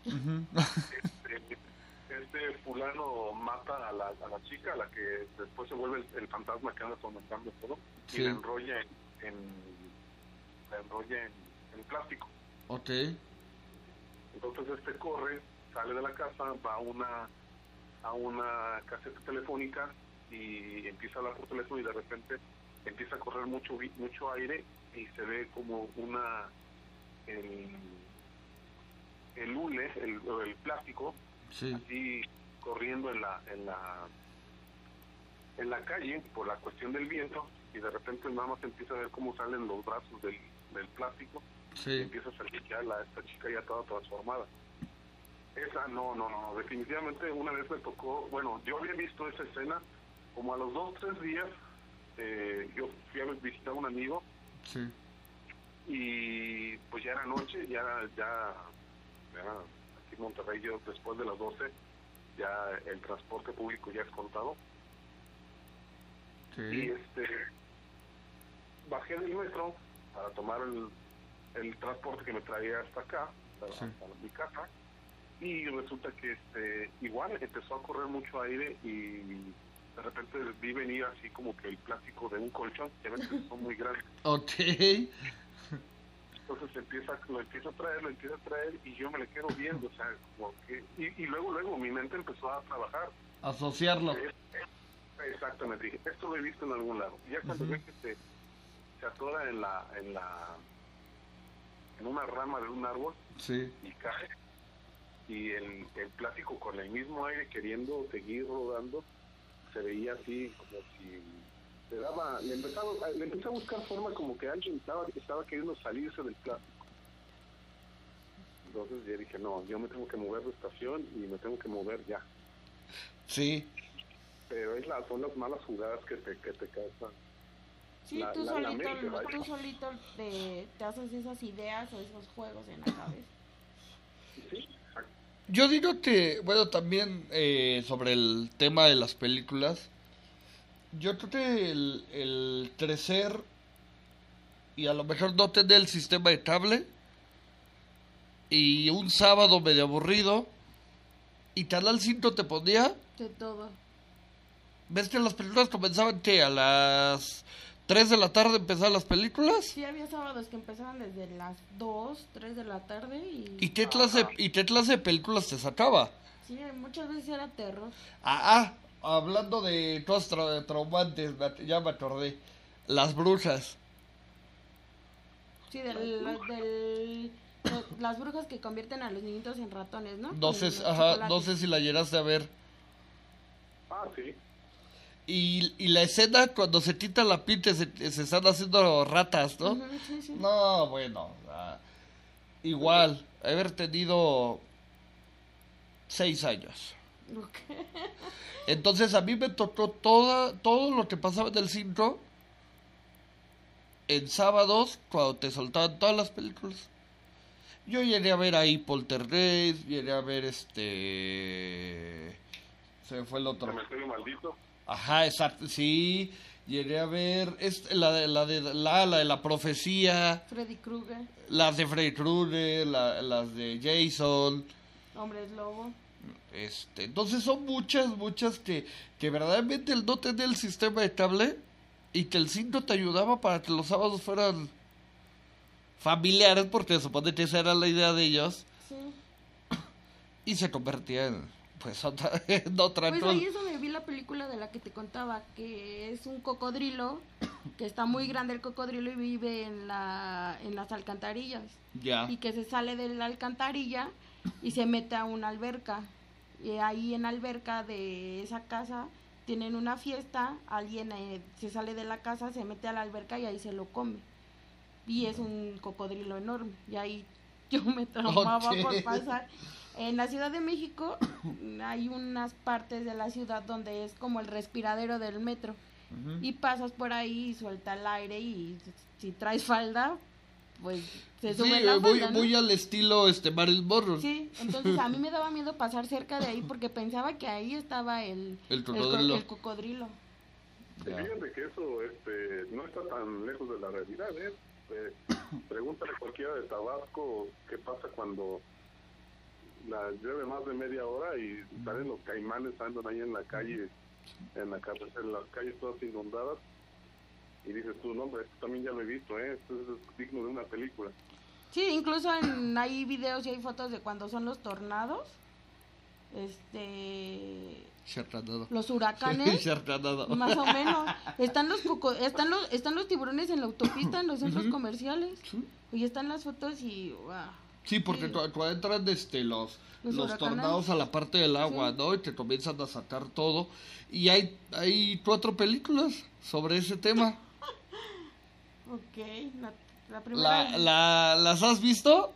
Ujú. este, este fulano mata a la, a la chica, a la que después se vuelve el, el fantasma que anda atormentando todo, Sí. y la enrolla en, en- la enrolla en, en plástico. ok. Entonces este corre, sale de la casa, va a una a una caseta telefónica y empieza a hablar por teléfono y de repente empieza a correr mucho mucho aire y se ve como una el, el hule, el, el plástico Sí. así corriendo en la en la en la calle por la cuestión del viento y de repente nada más empieza a ver cómo salen los brazos del, del plástico y Sí. empieza a salir ya la, esta chica ya toda transformada. Esa no, no, no, definitivamente una vez me tocó, bueno, yo había visto esa escena como a los dos, tres días, eh, yo fui a visitar a un amigo Sí. y pues ya era noche, ya, ya, ya aquí en Monterrey yo después de las 12 ya el transporte público ya es contado y este bajé del metro para tomar el, el transporte que me traía hasta acá, para, Sí. mi casa, y resulta que este igual empezó a correr mucho aire y de repente vi venir así como que el plástico de un colchón, que que son muy grandes. Ok. Entonces empieza, lo empieza a traer, lo empieza a traer y yo me le quedo viendo, o sea, como que, y, y luego, luego mi mente empezó a trabajar. Asociarlo. Es- es- Exactamente, dije, esto lo he visto en algún lado. Y ya cuando Ujú. ve que se, se atora en la, en la, en una rama de un árbol Sí. y cae, y el, el plástico con el mismo aire queriendo seguir rodando, se veía así como si le daba, le empezaba, le empecé a buscar forma como que alguien estaba, estaba queriendo salirse del plástico. Entonces yo dije, no, yo me tengo que mover de estación y me tengo que mover ya. Sí. Pero es la, son las malas jugadas que te, que te causan. Sí, La- tú la- la solito, mente, vaya. tú solito te, te haces esas ideas o esos juegos en la cabeza. Sí, Yo digo que, bueno, también eh, sobre el tema de las películas, yo creo que el, el crecer y a lo mejor no tener el sistema de cable y un sábado medio aburrido y Canal 5 te ponía, De todo. ves que las películas comenzaban que a las 3 de la tarde empezaban las películas Sí, había sábados que empezaban desde las 2, 3 de la tarde y... y qué clase, y qué clase de películas te sacaba. Sí, muchas veces era terror. Ah, ah, hablando de cosas tra- traumantes, ya me acordé. Las brujas. Sí, del, del, de las brujas que convierten a los niñitos en ratones, ¿no? No sé, ajá, no sé si la llegaste a ver. Ah, sí. Y, y la escena cuando se quita la pinta se, se están haciendo ratas, ¿no? Ujú, sí, sí. No, bueno. ah, igual, haber tenido seis años. Ok. Entonces a mí me tocó toda, todo lo que pasaba en el 5 en sábados cuando te soltaban todas las películas. Yo llegué a ver ahí Poltergeist, llegué a ver este... Se me fue el otro. Cementerio maldito. Ajá, exacto, sí. Llegué a ver este, la, de, la, de, la, la de la profecía, Freddy Krueger, las de Freddy Krueger, la- las de Jason. Hombres Lobo. Este, entonces son muchas, muchas que, que verdaderamente el no tener el sistema de cable y que el 5 te ayudaba para que los sábados fueran familiares, porque supone que esa era la idea de ellos, Sí. y se convertía en, pues, otra, en otra Pues cosa. ahí es donde vi la película de la que te contaba, que es un cocodrilo, que está muy grande el cocodrilo y vive en, la, en las alcantarillas. Ya, Y que se sale de la alcantarilla y se mete a una alberca. Y ahí en la alberca de esa casa tienen una fiesta, alguien eh, se sale de la casa, se mete a la alberca y ahí se lo come. Y es un cocodrilo enorme. Y ahí yo me traumaba Ok. por pasar. En la Ciudad de México hay unas partes de la ciudad donde es como el respiradero del metro. Y pasas por ahí y suelta el aire y si traes falda, pues se Sí, sube la muy, falda, ¿no? muy al estilo este Marilyn Monroe. Sí, entonces a mí me daba miedo pasar cerca de ahí porque pensaba que ahí estaba el, El cocodrilo. el cocodrilo. Fíjate que eso este, no está tan lejos de la realidad, ¿eh? Eh, pregúntale a cualquiera de Tabasco qué pasa cuando la llueve más de media hora y salen los caimanes andan ahí en la calle, en la calle, en las calles todas inundadas y dices tú, no, hombre, esto también ya lo he visto, ¿eh? Esto es digno de una película. Sí, incluso en, hay videos y hay fotos de cuando son los tornados, este, los huracanes. Más o menos. Están los coco- están los están los tiburones en la autopista, en los centros comerciales. Sí. Y están las fotos y wow. Sí, porque Sí. tú, tú entran este, los, Los tornados a la parte del agua, Sí. ¿no? Y te comienzan a sacar todo. Y hay, hay cuatro películas sobre ese tema. Ok, la, la primera. La, la, ¿Las has visto?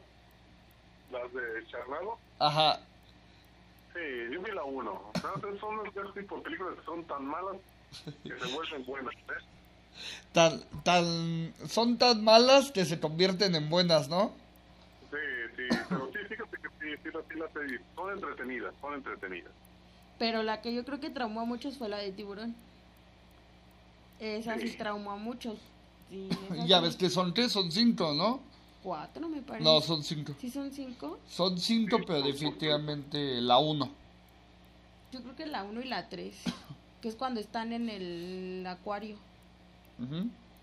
Las de Charnado, Ajá. sí, yo vi la uno. ¿Sabes? Son los tipo de películas que son tan malas que se vuelven buenas, ¿eh? Tan, tan, son tan malas que se convierten en buenas, ¿no? Sí, sí, pero sí, fíjate que sí, sí, las- sí las he visto. Son entretenidas, son entretenidas. Pero la que yo creo que traumó a muchos fue la de tiburón. Esa sí traumó a muchos. Sí, Ya ves que son tres, son cinco, ¿no? Cuatro, me parece. No, son cinco. ¿Sí son cinco? Son cinco, pero definitivamente la uno. Yo creo que la uno y la tres. Que es cuando están en el acuario.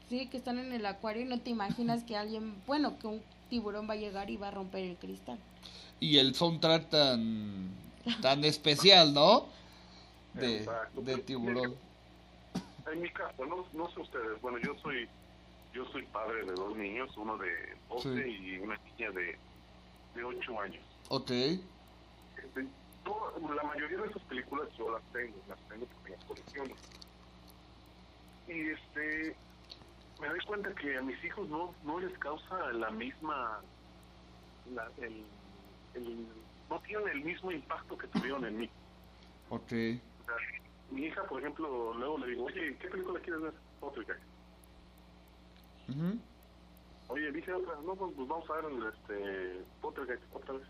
Sí, que están en el acuario y no te imaginas que alguien, bueno, que un tiburón va a llegar y va a romper el cristal. Y el soundtrack tan, tan especial, ¿no? De, Exacto. de tiburón. En mi caso, no, no sé ustedes, bueno, yo soy yo soy padre de dos niños, uno de 12 Sí. y una niña de, de 8 años. Ok. Este, la mayoría de esas películas yo las tengo, las tengo porque las colecciono. Y este, me doy cuenta que a mis hijos no, no les causa la misma, la, el, el- no tienen el mismo impacto que tuvieron en mí. Ok. O sea, mi hija, por ejemplo, luego le digo, oye, ¿qué película quieres ver? Poltergeist. Ujú. Oye, dije otra, no, pues, pues vamos a ver el, este, Poltergeist otra vez.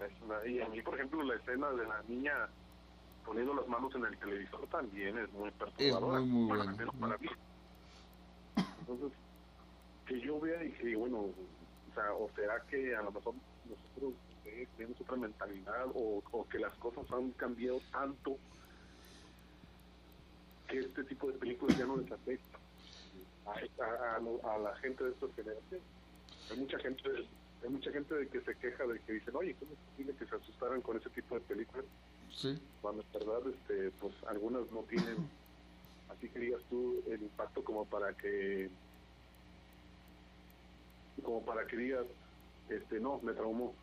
Es y a mí, por ejemplo, la escena de la niña poniendo las manos en el televisor también es muy perturbadora. muy, muy Bueno, menos para mí. Entonces, que yo vea y que bueno, o sea, o será que a lo mejor nosotros eh, tenemos otra mentalidad o, o que las cosas han cambiado tanto que este tipo de películas ya no les afecta a, a- a lo- a la gente de estas generaciones. Hay mucha gente, hay mucha gente de que se queja de que dicen, oye, ¿cómo es posible que se asustaran con ese tipo de películas? Sí. Cuando en verdad, este, pues algunas no tienen, así que digas tú, el impacto como para que, como para que digas, este, no, me traumó.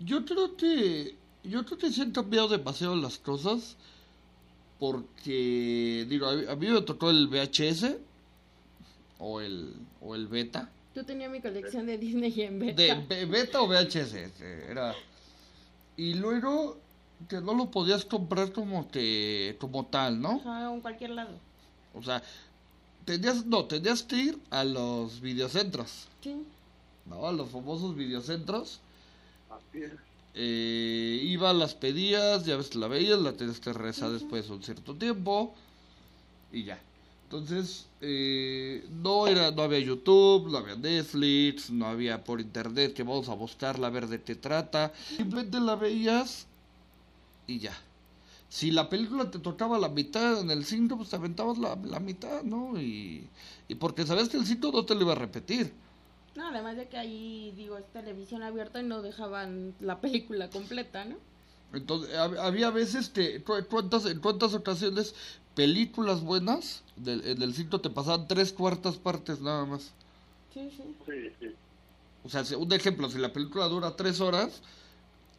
Yo creo que. Yo creo que se han cambiado demasiado las cosas. Porque. Digo, a a mí me tocó el VHS. O el, o el beta. Yo tenía mi colección de Disney en beta. De be- beta o VHS. este, Era. Y luego. Que no lo podías comprar como que. Como tal, ¿no? Ajá, en cualquier lado. O sea. Tenías, no, tenías que ir a los videocentros. Sí. ¿No? A los famosos videocentros. Así es. eh, iba, las pedías, ya ves la veías, la tenías que regresar después de un cierto tiempo y ya. Entonces, eh, no era, no había YouTube, no había Netflix, no había por internet que vamos a buscarla a ver de qué trata. Simplemente la veías y ya. Si la película te tocaba la mitad en el cinto, pues te aventabas la, la mitad, ¿no? Y, y porque sabes que el cinto no te lo iba a repetir. No, además de que ahí, digo, es televisión abierta y no dejaban la película completa, ¿no? Entonces, hab- había veces que, cu- ¿cuántas, en cuántas ocasiones películas buenas del, en el cinto te pasaban tres cuartas partes nada más? Sí, sí. Sí, sí. O sea, si- un ejemplo, si la película dura tres horas,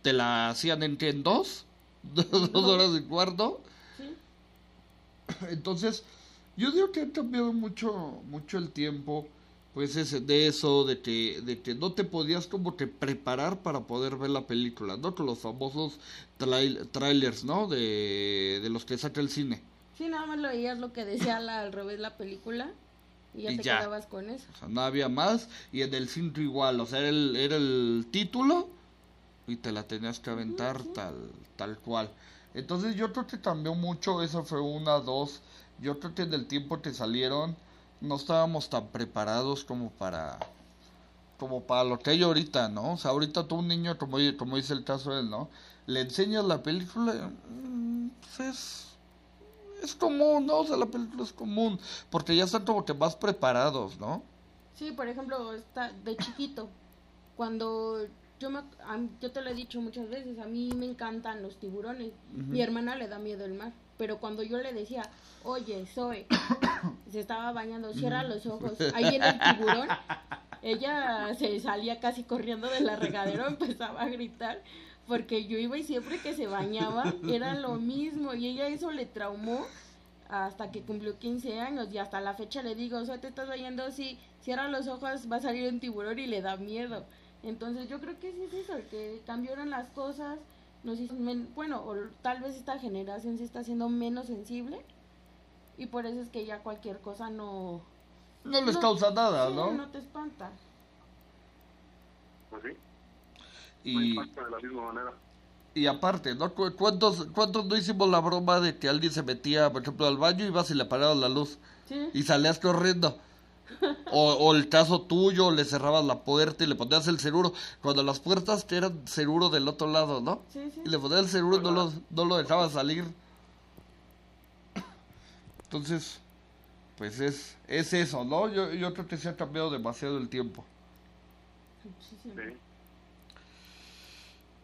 te la hacían en, qué, en dos, dos horas y cuarto, Sí. Entonces, yo digo que ha cambiado mucho, mucho el tiempo, pues ese, de eso, de que, de que no te podías como que preparar para poder ver la película, ¿no? Con los famosos trail, trailers, ¿no? De, de los que saca el cine. Sí, nada más lo veías lo que decía la, al revés la película y ya Y te ya. quedabas con eso. O sea, no había más. Y en el cinto igual. O sea, era el, era el título y te la tenías que aventar tal, tal cual. Entonces yo creo que cambió mucho. Eso fue una, dos. Yo creo que en el tiempo que salieron no estábamos tan preparados como para como para lo que hay ahorita, ¿no? O sea, ahorita tú un niño, como, como dice el caso de él, ¿no? Le enseñas la película, mm, pues es, es común, ¿no? O sea, la película es común, porque ya están como que más preparados, ¿no? Sí, por ejemplo, está de chiquito, cuando yo me, yo te lo he dicho muchas veces, a mí me encantan los tiburones. Mi hermana le da miedo el mar, pero cuando yo le decía, oye, Zoe, se estaba bañando, cierra los ojos, ahí viene el tiburón, ella se salía casi corriendo de la regadera, empezaba a gritar, porque yo iba y siempre que se bañaba era lo mismo, y ella eso le traumó hasta que cumplió 15 años y hasta la fecha le digo, o sea, te estás bañando, si cierra los ojos va a salir un tiburón y le da miedo. Entonces yo creo que sí es eso, que cambiaron las cosas, nos hizo men- bueno, o tal vez esta generación se está haciendo menos sensible y por eso es que ya cualquier cosa no... No les No, causa nada, sí, ¿no? no te espanta. Pues sí, no Y, impacta de la misma manera. y aparte, ¿no? ¿Cu- ¿Cuántos, ¿Cuántos no hicimos la broma de que alguien se metía, por ejemplo, al baño y ibas y le apagabas la luz Sí, y salías corriendo? O, o el caso tuyo, le cerrabas la puerta y le ponías el seguro. Cuando las puertas eran seguro del otro lado, ¿no? sí, sí. Y le ponías el seguro y no lo, no lo dejabas salir. Entonces, pues es, es eso, ¿no? Yo, yo creo que se ha cambiado demasiado el tiempo. Muchísimo. Sí.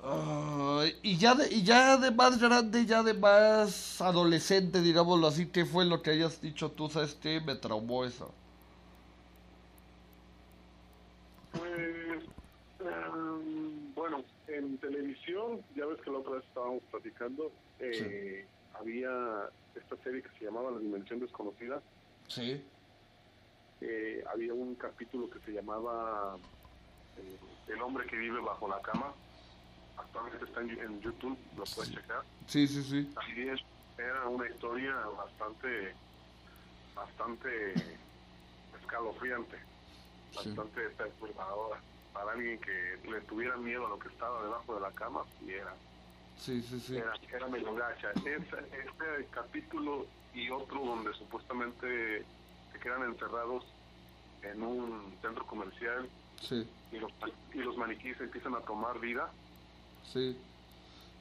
Ay, y ya de, y ya de más grande, ya de más adolescente, digámoslo así, ¿qué fue lo que hayas dicho tú? ¿Sabes qué? Me traumó eso. Pues, em, bueno, en televisión, ya ves que la otra vez estábamos platicando, eh, había esta serie que se llamaba La Dimensión Desconocida. Sí. eh, había un capítulo que se llamaba eh, El hombre que vive bajo la cama. Actualmente está en, en YouTube, lo puedes checar. Sí, sí, sí. Así es, era una historia bastante, bastante escalofriante, Sí. bastante perturbadora. Para alguien que le tuviera miedo a lo que estaba debajo de la cama, sí era, Sí, sí, sí. era, era medio gacha. Ese, este capítulo y otro donde supuestamente se quedan encerrados en un centro comercial Sí, y los, y los maniquíes empiezan a tomar vida. Sí.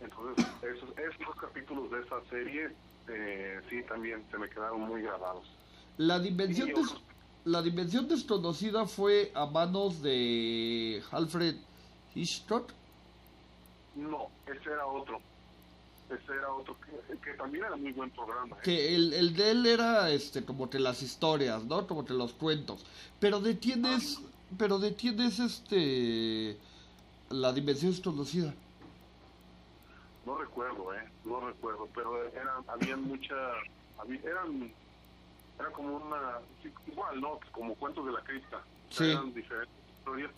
Entonces, esos, esos capítulos de esa serie, eh, sí, también se me quedaron muy grabados. La dimensión, des- la dimensión desconocida fue a manos de Alfred Hitchcock. No, ese era otro. Ese era otro, que, que también era muy buen programa. ¿eh? Que el, el de él era este como que las historias, ¿no? Como que los cuentos. Pero de quién es, pero de quién es este la dimensión desconocida. No recuerdo, ¿eh? No recuerdo, pero eran, habían muchas, había- eran, era como una, igual, ¿no? Como cuentos de la cripta. Sí. Eran diferentes historias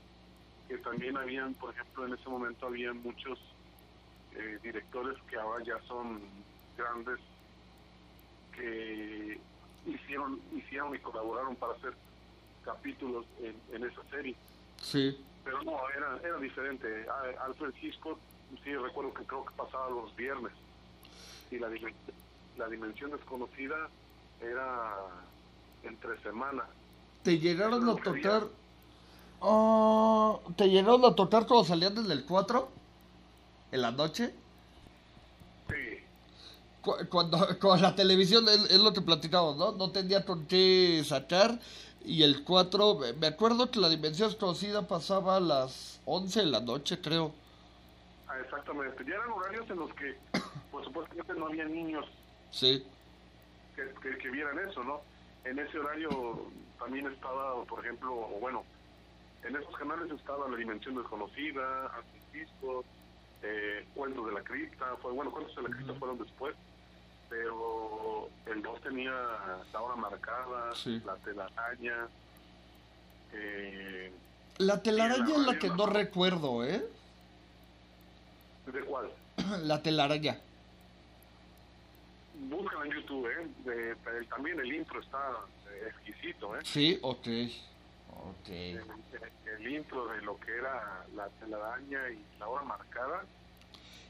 que también habían, por ejemplo, en ese momento habían muchos eh, directores que ahora ya son grandes que hicieron, hicieron y colaboraron para hacer capítulos en, en esa serie Sí, pero no, era, era diferente. Alfred Hitchcock, sí recuerdo que creo que pasaba los viernes. Y la, dimen- la dimensión desconocida era entre semana. te llegaron a tocar. Ah, te llegaron a tocar cuando salían desde el 4 en la noche. Sí, Cu- Cuando, con la televisión es, es lo que platicamos, ¿no? No tenía con qué sacar. Y el 4, me- me acuerdo que la dimensión desconocida pasaba a las 11 de la noche, creo. Ah, exactamente. Ya eran horarios en los que, por supuesto, no había niños Sí, que, que, que vieran eso, ¿no? En ese horario también estaba, por ejemplo, o bueno, en esos canales estaba La Dimensión Desconocida, Hitchcock, eh, Cuentos de la Cripta, fue, bueno, Cuentos de la Cripta fueron después, pero el 2 tenía la hora marcada, Sí. la telaraña. Eh, La telaraña es la que no recuerdo, ¿eh? ¿De cuál? La telaraña. Búscala en YouTube, ¿eh? De- de- también el intro está eh, exquisito, ¿eh? Sí, ok. Ok. El, el intro de lo que era la telaraña y la hora marcada.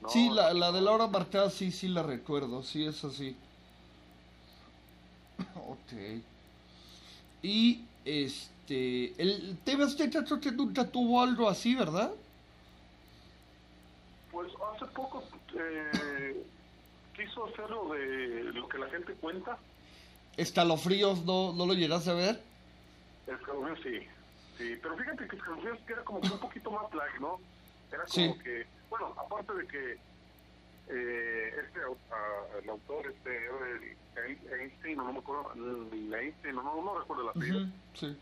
no, Sí, la, la de la hora marcada sí, sí la recuerdo, sí es así. Ok. Y este, el TV Azteca creo que nunca tuvo algo así, ¿verdad? Pues hace poco eh, quiso hacer lo de lo que la gente cuenta. Escalofríos, ¿no, no lo llegaste a ver? Escalofríos sí, sí, pero fíjate que Escalofríos era como que un poquito más light, ¿no? Era como Sí. que, bueno, aparte de que eh, este ah, el autor, este Einstein, no, no me acuerdo, Einstein, no, no, no recuerdo la apellido, Ujú, Sí.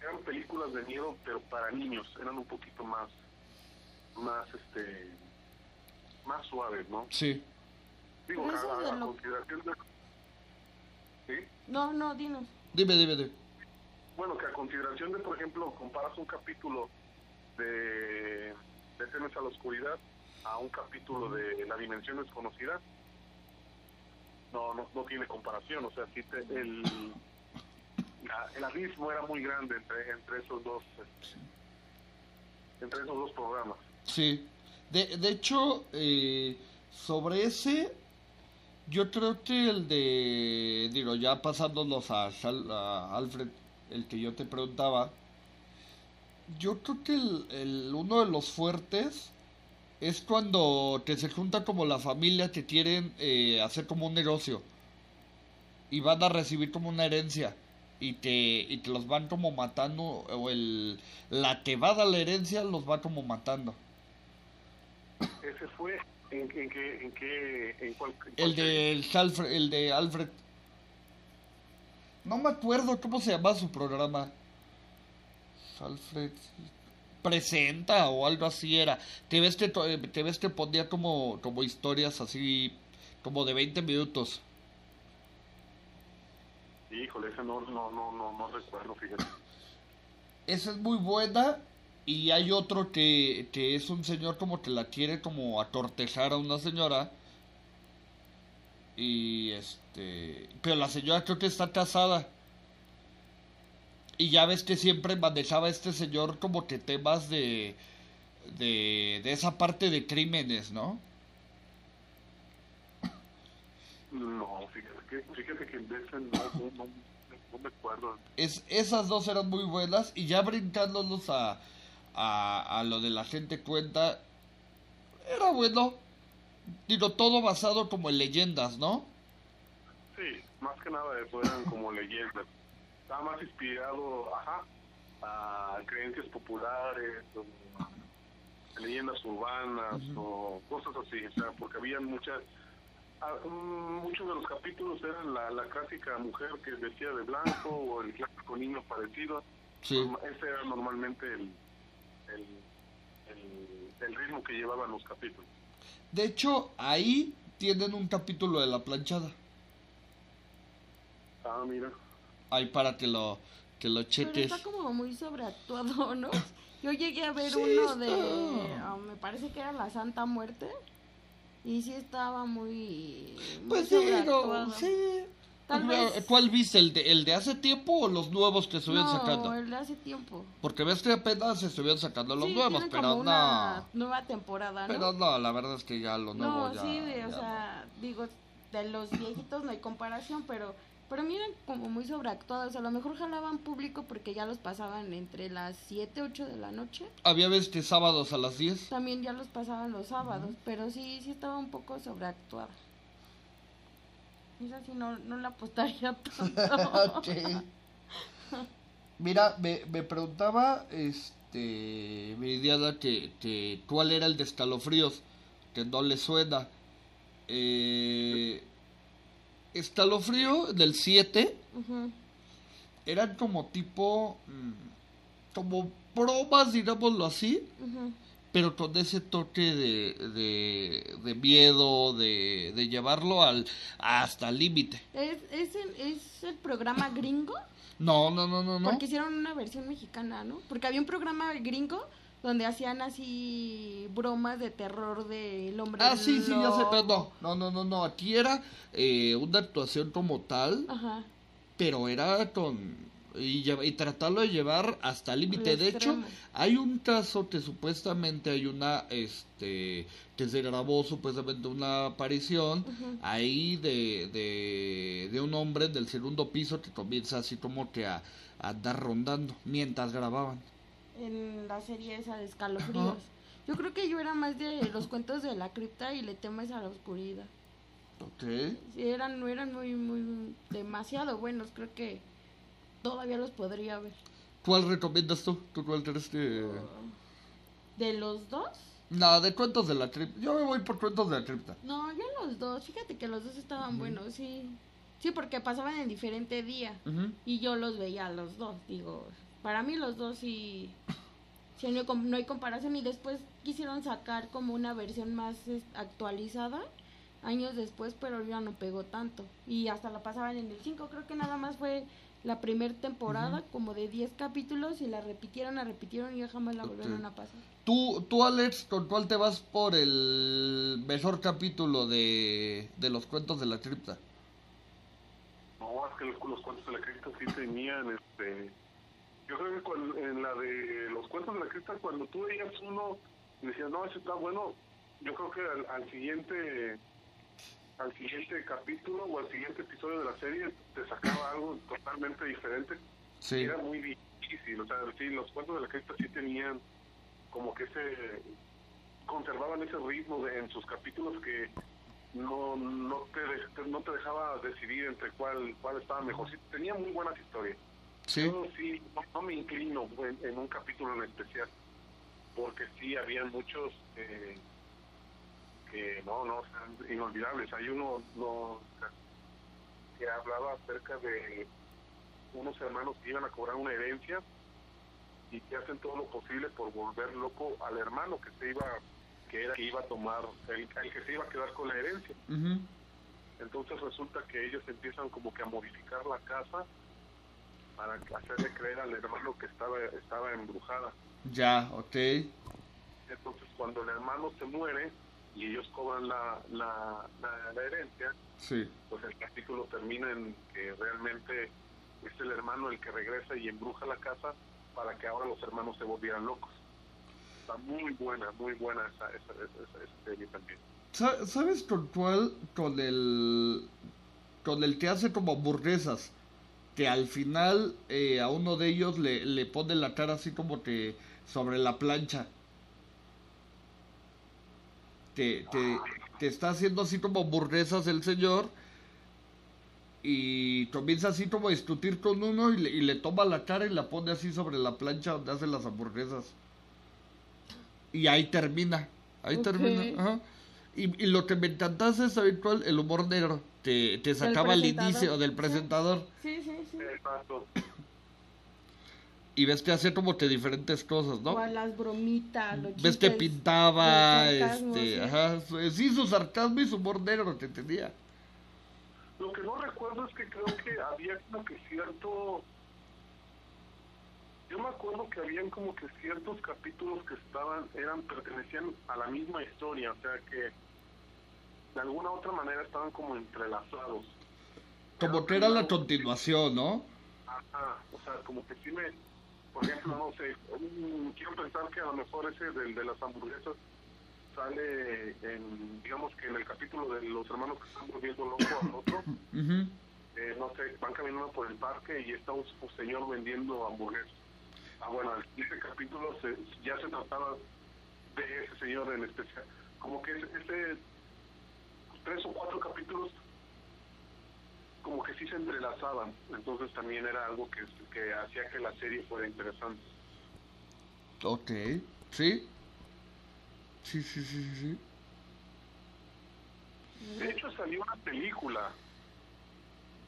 eran películas de miedo, pero para niños, eran un poquito más, más, este, más suaves, ¿no? Sí. Digo, a, de a lo- consideración de... ¿Sí? No, no, dinos. Dime, dime, dime. Bueno, que a consideración de, por ejemplo, comparas un capítulo de de Temes a la Oscuridad a un capítulo de La Dimensión Desconocida, no, no, no tiene comparación. O sea, sí te- el, la- el abismo era muy grande entre, entre esos dos este, entre esos dos programas. Sí. De, de hecho, eh, sobre ese, yo creo que el de, digo, ya pasándonos a, a Alfred, el que yo te preguntaba, yo creo que el, uno de los fuertes es cuando te se junta como la familia que quieren eh, hacer como un negocio y van a recibir como una herencia y te, y te los van como matando o el la que va a dar la herencia los va como matando. Ese fue en, en qué en qué en cuál, en El de Alfred, el de Alfred. No me acuerdo cómo se llamaba su programa. Alfred presenta o algo así era. Te ves que eh, te ves que ponía como como historias así como de 20 minutos. Híjole, ese no no no no, no recuerdo, fíjate. Esa es muy buena y hay otro que, que es un señor como que la quiere como atortejar a una señora y este pero la señora creo que está casada y ya ves que siempre manejaba este señor como que temas de de, de esa parte de crímenes, ¿no? No, fíjate que, fíjate que no, no, no me acuerdo. Es, esas dos eran muy buenas y ya brincándonos a, a, a lo de la gente cuenta, era bueno. Digo, todo basado como en leyendas, ¿no? Sí, más que nada eran como leyendas. Estaba más inspirado, ajá, a creencias populares, o leyendas urbanas o cosas así, o sea, porque habían muchas, ah, mm, muchos de los capítulos eran la, la clásica mujer que vestía de blanco o el clásico niño parecido. Sí. Ese era normalmente el, el, el, el ritmo que llevaban los capítulos. De hecho, ahí tienen un capítulo de la planchada. Ah, mira. Ahí para que lo, que lo Pero cheques. está como muy sobreactuado, ¿no? Yo llegué a ver Sí, uno de, ah, me parece que era la Santa Muerte, y sí estaba muy, muy Pues digo, sobreactuado. sí. Tal ¿Cuál- vez- ¿Cuál viste? ¿El de, ¿El de hace tiempo o los nuevos que estuvieron No, sacando? el de hace tiempo. Porque ves que apenas se estuvieron sacando los sí, nuevos, pero como no. una nueva temporada, ¿no? Pero no, la verdad es que ya lo nuevo no, ya. sí, ya o no. sea, digo, de los viejitos no hay comparación, pero pero miren como muy sobreactuados, a lo mejor jalaban público porque ya los pasaban entre las 7, 8 de la noche. Había veces que sábados a las 10. También ya los pasaban los sábados, pero sí, sí estaba un poco sobreactuada. Esa sí no, no la apostaría tanto. Mira, me, me preguntaba, este, Viridiana, que, que cuál era el de escalofríos, que no le suena. Eh, escalofrío del 7 Ujú. eran como tipo, mm, como bromas, digámoslo así, Ujú. Pero con ese toque de, de, de miedo, de, de llevarlo al hasta el límite. ¿Es, es, el, ¿Es el programa gringo? No, no, no, no, no. Porque hicieron una versión mexicana, ¿no? Porque había un programa gringo donde hacían así bromas de terror del hombre Ah, sí, sí, ya sé, pero no, no, no, no, no, aquí era eh, una actuación como tal, Ajá. pero era con... Y, y tratarlo de llevar hasta el límite. De hecho, hay un caso que supuestamente hay una, este, que se grabó supuestamente una aparición ahí de, de, de un hombre del segundo piso que comienza así como que a, a andar rondando mientras grababan. En la serie esa de escalofríos. Yo creo que yo era más de los cuentos de la cripta y le temes a la oscuridad. Ok. Sí, eran, no eran muy, muy, demasiado buenos. Creo que todavía los podría ver. ¿Cuál recomiendas tú? ¿Tú cuál crees que...? ¿De los dos? No, de cuentos de la cripta. Yo me voy por cuentos de la cripta. No, yo los dos. Fíjate que los dos estaban buenos, sí. Sí, porque pasaban en diferente día. Y yo los veía los dos. Digo, para mí los dos sí. sí no, hay, comparación. Y después quisieron sacar como una versión más actualizada. Años después, pero ya no pegó tanto. Y hasta la pasaban en el 5. Creo que nada más fue la primera temporada, como de 10 capítulos. Y la repitieron, la repitieron y ya jamás la volvieron a pasar. Tú, tú, Alex, ¿con cuál te vas por el mejor capítulo de, de los cuentos de la cripta? No, es que los, los cuentos de la cripta sí tenían, este... Yo creo que cuando- en la de los cuentos de la cripta, cuando tú veías uno y decías, no, ese está bueno, yo creo que al, al siguiente al siguiente capítulo o al siguiente episodio de la serie te sacaba algo totalmente diferente. Sí. Era muy difícil, o sea, sí, los cuentos de la cripta sí tenían como que ese... conservaban ese ritmo de, en sus capítulos que no no te, no te dejaba decidir entre cuál cuál estaba mejor. Sí, tenía muy buenas historias. Sí. Yo sí, no, no me inclino en, en un capítulo en especial, porque sí había muchos eh, que no, no, sea, inolvidables. Hay uno no, que hablaba acerca de unos hermanos que iban a cobrar una herencia y que hacen todo lo posible por volver loco al hermano que se iba que era que iba a tomar el, el que se iba a quedar con la herencia entonces resulta que ellos empiezan como que a modificar la casa para hacerle creer al hermano que estaba estaba embrujada Ya, ok. entonces cuando el hermano se muere y ellos cobran la, la, la, la herencia Sí. pues el capítulo termina en que realmente es el hermano el que regresa y embruja la casa para que ahora los hermanos se volvieran locos. Está muy buena, muy buena esa, esa, esa, serie también. Sa- ¿Sabes con cuál? Con el. Con el que hace como hamburguesas. Que al final eh, a uno de ellos le, le pone la cara así como que sobre la plancha. Que, que, que está haciendo así como hamburguesas el señor. Y comienza así como a discutir con uno y le, y le toma la cara y la pone así sobre la plancha donde hace las hamburguesas. Y ahí termina. Ahí termina. Ajá. Y, y lo que me encantase es habitual el humor negro. Te, te sacaba presentador. inicio del Sí. presentador. Sí, sí, sí. Exacto. Y ves que hacía como que diferentes cosas, ¿no? O a las bromitas, los Ves que pintaba, este, sí. ajá, su- sí, su sarcasmo y su humor negro que tenía. Lo que no recuerdo es que creo que había como que cierto... Yo me acuerdo que habían como que ciertos capítulos que estaban, eran, pertenecían a la misma historia, o sea que de alguna otra manera estaban como entrelazados. Como que era la continuación, ¿no? Ajá, o sea, como que sí me, por ejemplo, no sé, mm, quiero pensar que a lo mejor ese del de las hamburguesas sale en, digamos que en el capítulo de los hermanos que están volviendo loco al otro, eh, no sé, van caminando por el parque y está un, un señor vendiendo hamburguesas. Ah, bueno, en ese capítulo se, ya se trataba de ese señor en especial. Como que ese, ese tres o cuatro capítulos como que sí se entrelazaban, entonces también era algo que, que hacía que la serie fuera interesante. Ok, sí. Sí, sí, sí, sí. De hecho salió una película,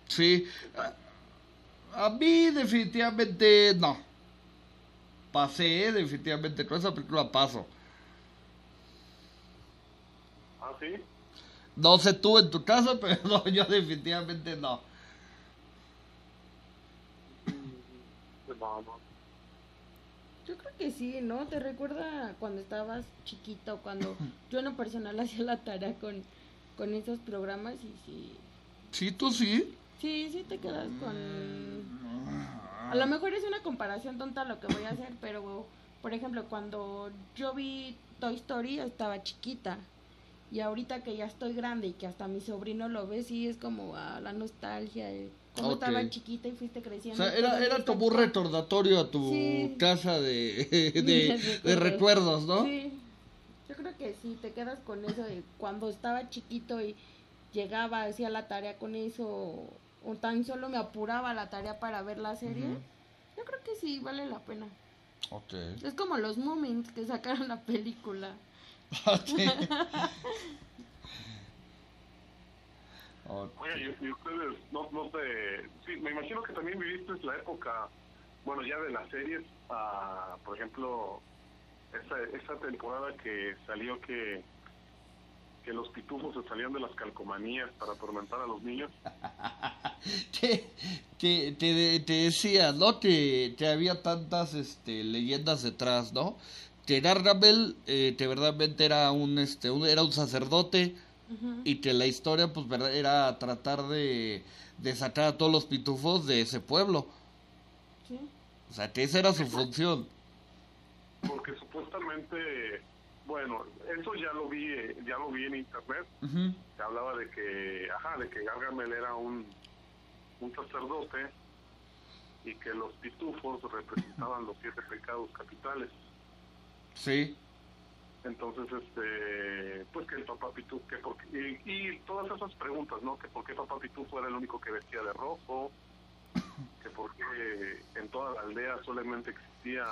Sí. A, a mí definitivamente no. Pasé, definitivamente con esa película paso. ¿Ah, sí? No sé tú en tu casa, pero no, yo definitivamente no. No, no. Yo creo que sí, ¿no? ¿Te recuerda cuando estabas chiquito, cuando yo en lo personal hacía la tarea con, con esos programas y sí, Sí, tú sí. sí, sí te quedas con... A lo mejor es una comparación tonta lo que voy a hacer, pero por ejemplo, cuando yo vi Toy Story yo estaba chiquita y ahorita que ya estoy grande y que hasta mi sobrino lo ve, sí es como ah, la nostalgia, de cómo Ok. estaba chiquita y fuiste O creciendo. sea, y era, era como un está- recordatorio a tu Sí. casa de, de, De de recuerdos, ¿no? Sí, yo creo que sí, te quedas con eso de cuando estaba chiquito y llegaba, hacía la tarea con eso, o tan solo me apuraba la tarea para ver la serie. Ujú. Yo creo que sí, vale la pena. Ok. Es como los Moments que sacaron la película. Oye, y, y ustedes, no, no sé, sí, me imagino que también viviste la época, bueno, ya de las series, ah, por ejemplo, esa, esa temporada que salió que, que los pitufos se salían de las calcomanías para atormentar a los niños. te, te, te, te decía, ¿no? Te, te había tantas este, leyendas detrás, ¿no? Que Gargamel, eh, que verdaderamente era un, este, un- era un sacerdote y que la historia, pues, verdad, era tratar de, de sacar a todos los pitufos de ese pueblo. Sí. O sea, que esa era su función. Porque supuestamente, bueno, eso ya lo vi, eh, ya lo vi en internet, Ujú. se hablaba de que, ajá, de que Gargamel era un, un sacerdote y que los pitufos representaban los siete pecados capitales. Sí. Entonces, este, pues que el papá pitufo, que porque, y, y todas esas preguntas, ¿no? Que por qué papá pitufo era el único que vestía de rojo, que por qué en toda la aldea solamente existía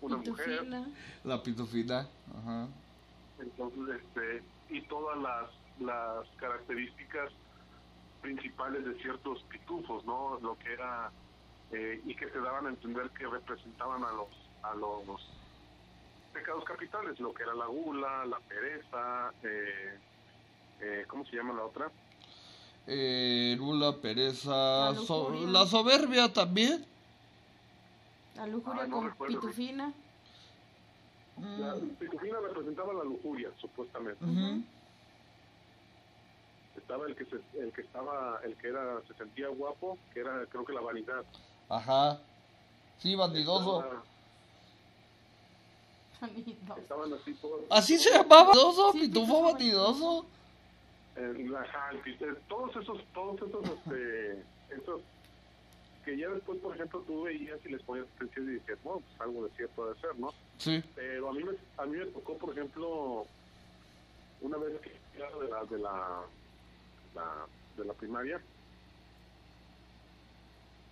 una mujer. Pitufina. La pitufina. Ajá. Entonces, este, y todas las, las características principales de ciertos pitufos, ¿no? Lo que era, eh, y que se daban a entender que representaban a los, a los pecados capitales, lo que era la gula, la pereza, eh, eh, ¿cómo se llama la otra? Eh, Rula, pereza, La so- lujuria. la soberbia también. La lujuria Ah, no con recuerdo. pitufina. La pitufina representaba la lujuria, supuestamente. Estaba el que se, el que estaba, el que era, se sentía guapo, que era, creo que la vanidad. Ajá. Sí, bandidoso. Estaba- Estaban así todos. ¿Así se llamaba? ¿Bandidoso? Sí. Eh, ajá, el eh, todos esos, todos esos, este, esos que ya después, por ejemplo, tú veías y les ponías atención y decías, bueno, pues algo de cierto debe ser, ¿no? Sí. Pero a mí me, a mí me tocó, por ejemplo, una vez que era de la, de la, la- de la primaria,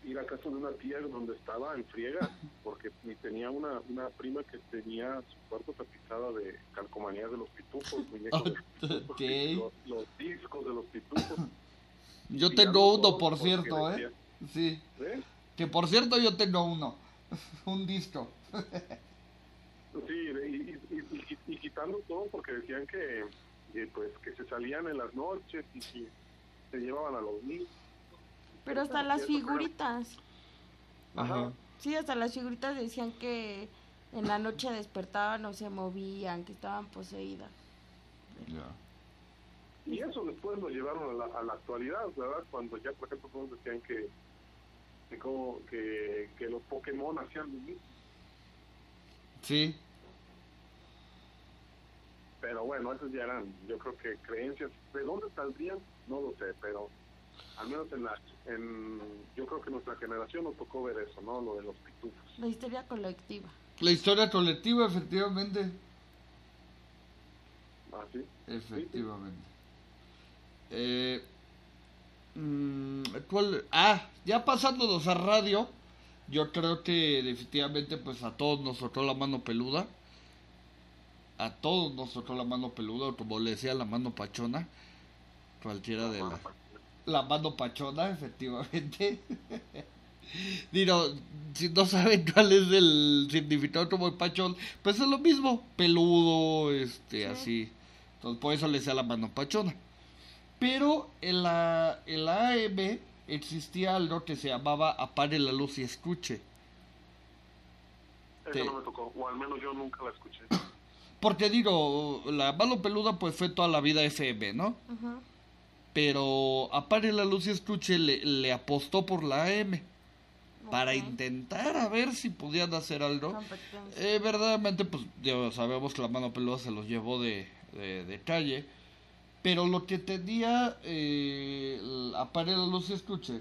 ir a casa de una tía donde estaba en friega, porque ni tenía una, una prima que tenía su cuarto tapizada de calcomanías de los pitufos, muñecos de los pitufos, Ok. los, los discos de los pitufos. Yo tengo uno, por cierto, ¿eh? decía, Sí. ¿eh? Que por cierto yo tengo uno. Un disco. Sí, y, y, y- y- y quitando todo porque decían que, que, pues que se salían en las noches y que se llevaban a los niños. Pero hasta las figuritas. Ajá. Sí, hasta las figuritas decían que en la noche despertaban o se movían, que estaban poseídas. Ya. Y eso después lo llevaron a la, a la actualidad, ¿verdad? Cuando ya, por ejemplo, todos decían que que, como, que, que los Pokémon hacían lo mismo. Sí. Pero bueno, esas ya eran, yo creo que creencias. ¿De dónde saldrían? No lo sé, pero al menos en la, en, yo creo que nuestra generación nos tocó ver eso, ¿no? Lo de los pitufos. La histeria colectiva. La historia colectiva, efectivamente. ¿Ah, sí? Efectivamente. Eh, mm, ¿cuál? Ah, ya pasándonos a radio, yo creo que definitivamente pues a todos nos tocó la mano peluda. A todos nos tocó la mano peluda, o como le decía, la mano pachona. Cualquiera de la... La mano pachona, efectivamente. Digo, si no saben cuál es el significado como el pachón, pues es lo mismo, peludo, este, Sí. así. Entonces, por eso le decía la mano pachona. Pero en la, en la AM existía algo que se llamaba Apague la luz y escuche. Eso Te- no me tocó, o al menos yo nunca la escuché. Porque digo, la mano peluda pues fue toda la vida FM, ¿no? Ajá. Pero Apague la luz y escuche le, le apostó por la AM. Para intentar a ver si podían hacer algo. Eh, verdaderamente, pues ya sabemos que la mano peluda se los llevó de, de, de calle. Pero lo que tenía eh, la luz y escuche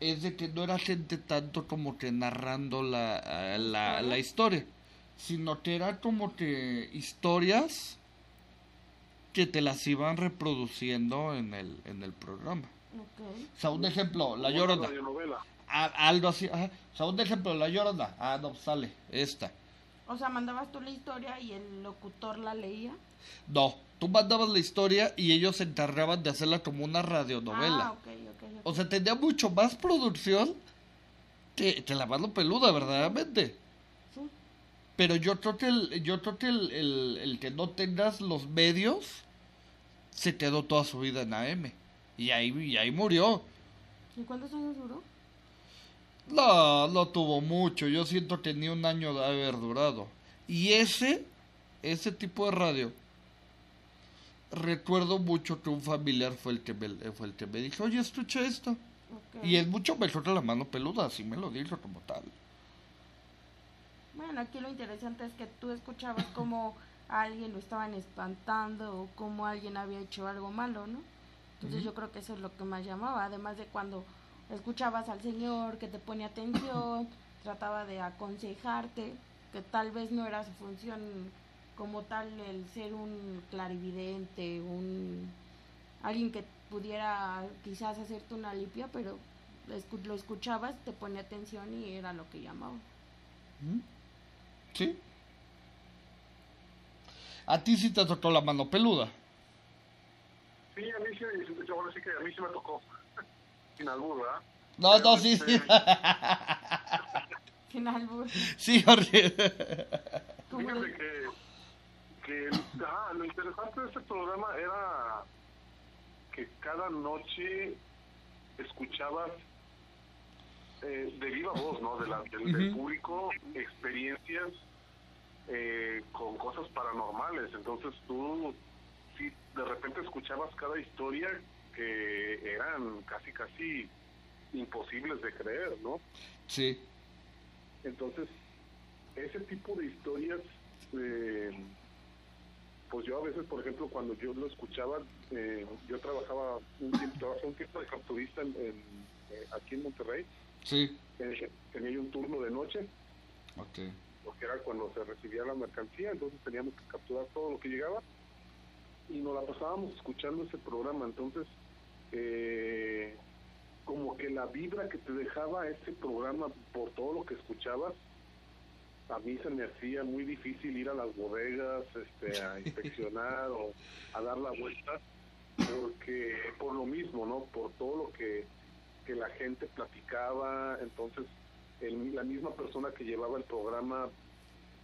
es de que no era gente tanto como que narrando la, la, la historia, sino que era como que historias que te las iban reproduciendo en el, en el programa. Ok. O sea, un ejemplo, La Llorona. una radionovela. A- algo así, ajá. O sea, un ejemplo, La Llorona. Ah, no, sale, esta. O sea, mandabas tú la historia y el locutor la leía. No, tú mandabas la historia y ellos se encargaban de hacerla como una Ah, radionovela. ok, ok. ok. O sea, tenía mucho más producción que, que la mano peluda, verdaderamente. Pero yo creo que el, yo creo que el, el, el que no tengas los medios se quedó toda su vida en AM. Y ahí, y ahí murió. ¿Y cuántos años duró? No, no tuvo mucho. Yo siento que ni un año de haber durado. Y ese, ese tipo de radio, recuerdo mucho que un familiar fue el que me, fue el que me dijo, oye, escucha esto. Y es mucho mejor que la mano peluda, así me lo dijo como tal. Bueno, aquí lo interesante es que tú escuchabas cómo a alguien lo estaban espantando o cómo alguien había hecho algo malo, ¿no? Entonces yo creo que eso es lo que más llamaba, además de cuando escuchabas al señor que te ponía atención, trataba de aconsejarte, que tal vez no era su función como tal el ser un clarividente, un alguien que pudiera quizás hacerte una limpia, pero lo escuchabas, te ponía atención y era lo que llamaba. ¿Mm? ¿Sí? A ti sí te tocó la mano peluda. Sí, a mí sí, yo ahora sí que a mí sí me tocó. Sin albur, ¿verdad? No, Pero, no, sí, sí. este, Sin albur. Sí, Jorge. Como Fíjate que, que ah, lo interesante de este programa era que cada noche escuchabas eh, de viva voz, ¿no? De la, del, público, experiencias eh, con cosas paranormales. Entonces tú, sí, de repente escuchabas cada historia que eran casi, casi imposibles de creer, ¿no? Sí. Entonces, ese tipo de historias, eh, pues yo a veces, por ejemplo, cuando yo lo escuchaba, eh, yo trabajaba un tiempo, trabajé un tiempo de capturista en, en, eh, aquí en Monterrey, Sí. eh, tenía yo un turno de noche, Ok. porque era cuando se recibía la mercancía, entonces teníamos que capturar todo lo que llegaba y nos la pasábamos escuchando ese programa, entonces eh, como que la vibra que te dejaba ese programa por todo lo que escuchabas, a mí se me hacía muy difícil ir a las bodegas este, a inspeccionar o a dar la vuelta, porque por lo mismo, ¿no? Por todo lo que, que la gente platicaba, entonces el- la misma persona que llevaba el programa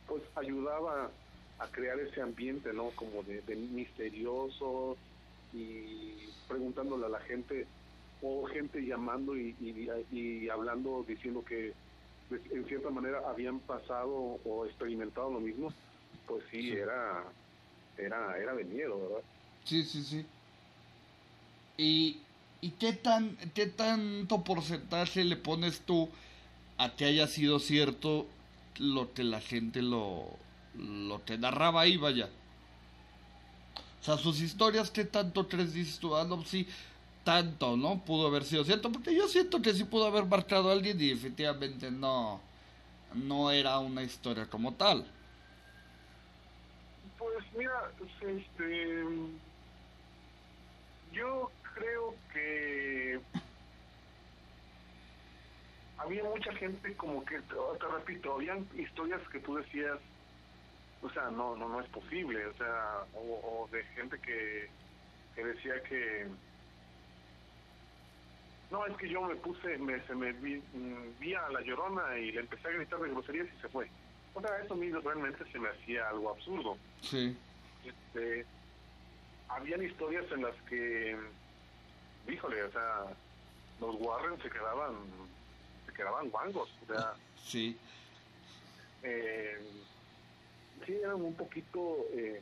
pues ayudaba a crear ese ambiente, ¿no? Como de, de misterioso y preguntándole a la gente o gente llamando y, y, y hablando diciendo que pues, en cierta manera habían pasado o experimentado lo mismo, pues sí, Sí. era era era de miedo, ¿verdad? Sí, sí, sí. ¿Y, y qué, tan, qué tanto porcentaje le pones tú a que haya sido cierto lo que la gente lo, lo que narraba ahí, vaya? O sea, sus historias, ¿qué tanto crees, dices tú? Ah, no, sí, tanto, ¿no? Pudo haber sido cierto, porque yo siento que sí pudo haber marcado a alguien y efectivamente no, no era una historia como tal. Pues mira, este, yo creo que había mucha gente como que, te, te repito, habían historias que tú decías, o sea, no, no, no es posible, o sea, o, o de gente que, que decía que, no, es que yo me puse, me, se me vi, mm, vi a la llorona y le empecé a gritar de groserías y se fue. O sea, eso a mí realmente se me hacía algo absurdo. Sí. Este, habían historias en las que, híjole, o sea, los Warren se quedaban, quedaban guangos, o sea, Sí. eh, sí eran un poquito eh,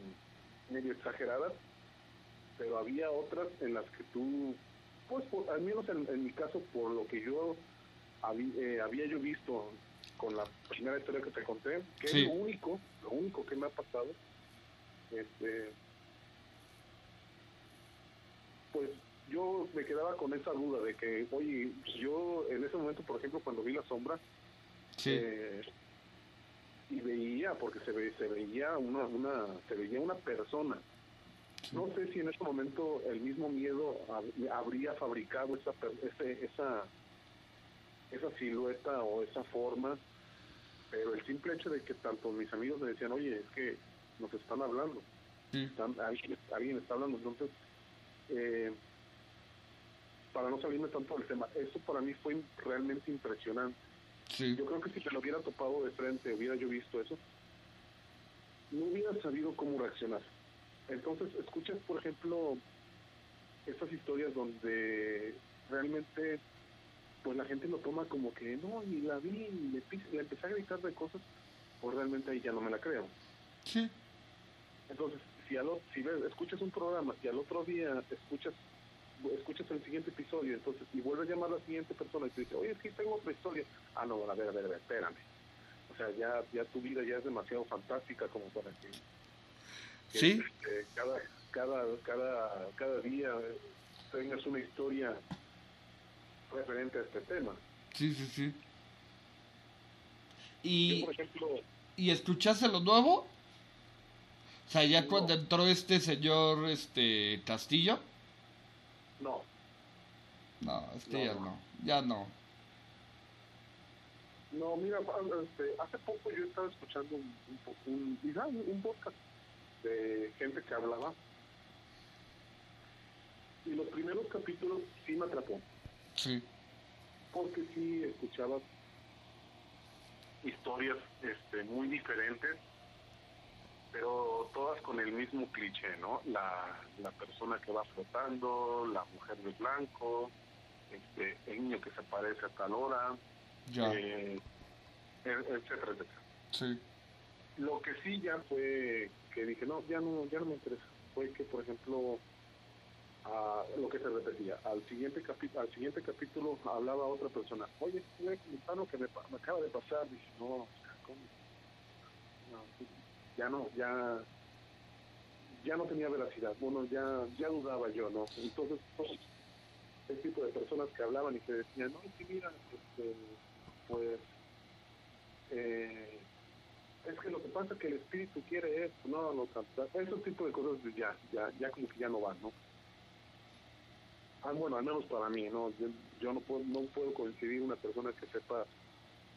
medio exageradas, pero había otras en las que tú, pues por- al menos en, en mi caso, por lo que yo habí- eh, había yo visto con la primera historia que te conté, que Sí. es lo único, lo único que me ha pasado, este, pues yo me quedaba con esa duda de que, oye, yo en ese momento, por ejemplo, cuando vi la sombra, Sí. eh, y veía porque se ve, se veía una una se veía una persona no sé si en ese momento el mismo miedo hab- habría fabricado esa ese- esa esa silueta o esa forma pero el simple hecho de que tanto mis amigos me decían oye es que nos están hablando Sí. están- alguien, alguien está hablando entonces eh, para no salirme tanto del tema eso para mí fue realmente impresionante Sí. yo creo que si me lo hubiera topado de frente, hubiera yo visto eso, no hubiera sabido cómo reaccionar. Entonces, escuchas, por ejemplo, estas historias donde realmente pues la gente lo toma como que no, y la vi, y le, le empecé a gritar de cosas, pues realmente ahí ya no me la creo. Sí. Entonces, si, al, si ves, escuchas un programa y al otro día escuchas escuchas el siguiente episodio, entonces, y vuelves a llamar a la siguiente persona y te dice, oye, es que tengo otra historia. Ah, no, a ver, a ver, a ver, espérame. O sea, ya, ya tu vida ya es demasiado fantástica como para que, que, Sí. este, cada, cada, cada, cada día tengas una historia referente a este tema. Sí, sí, sí. Yo, Y, por ejemplo, ¿Y escuchaste lo nuevo? O sea, ya No. cuando entró este señor este Castillo. No, No, este No, ya no. Ya no. No, mira, este, hace poco yo estaba escuchando un, un, un- un podcast de gente que hablaba y los primeros capítulos sí me atrapó, Sí. porque sí escuchaba historias este, muy diferentes, pero todas con el mismo cliché, ¿no? La, la persona que va flotando, la mujer de blanco, este, el niño que se parece a tal hora, Ya. eh, e- etcétera, etcétera. Sí. Lo que sí ya fue que dije, no, ya no, ya no me interesa. Fue que, por ejemplo, a lo que se repetía, al siguiente al siguiente capítulo hablaba otra persona, oye, lo que me, me acaba de pasar. Dije, no, o sea, ¿cómo? No, ya no, ya, ya no tenía veracidad. Bueno, ya, ya dudaba yo, ¿no? Entonces, pues, el tipo de personas que hablaban y que decían, no, sí, mira, este, pues, eh, es que lo que pasa es que el espíritu quiere esto, no, no, esos tipos de cosas pues, ya, ya, ya como que ya no van, ¿no? Ah, bueno, al menos para mí, ¿no? Yo, yo no puedo, no puedo coincidir una persona que sepa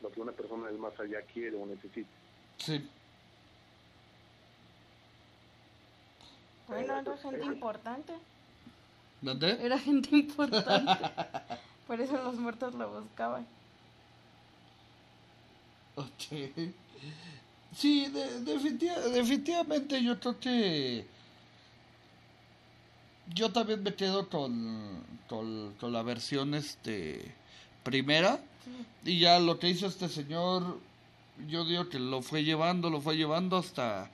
lo que una persona del más allá quiere o necesita. Sí. Bueno, era gente importante. ¿Dónde? Era gente importante. Por eso los muertos lo buscaban. Ok. Sí, de- definitiva- definitivamente yo creo que yo también me quedo con, con, con la versión este primera Sí. y ya lo que hizo este señor yo digo que lo fue llevando, lo fue llevando hasta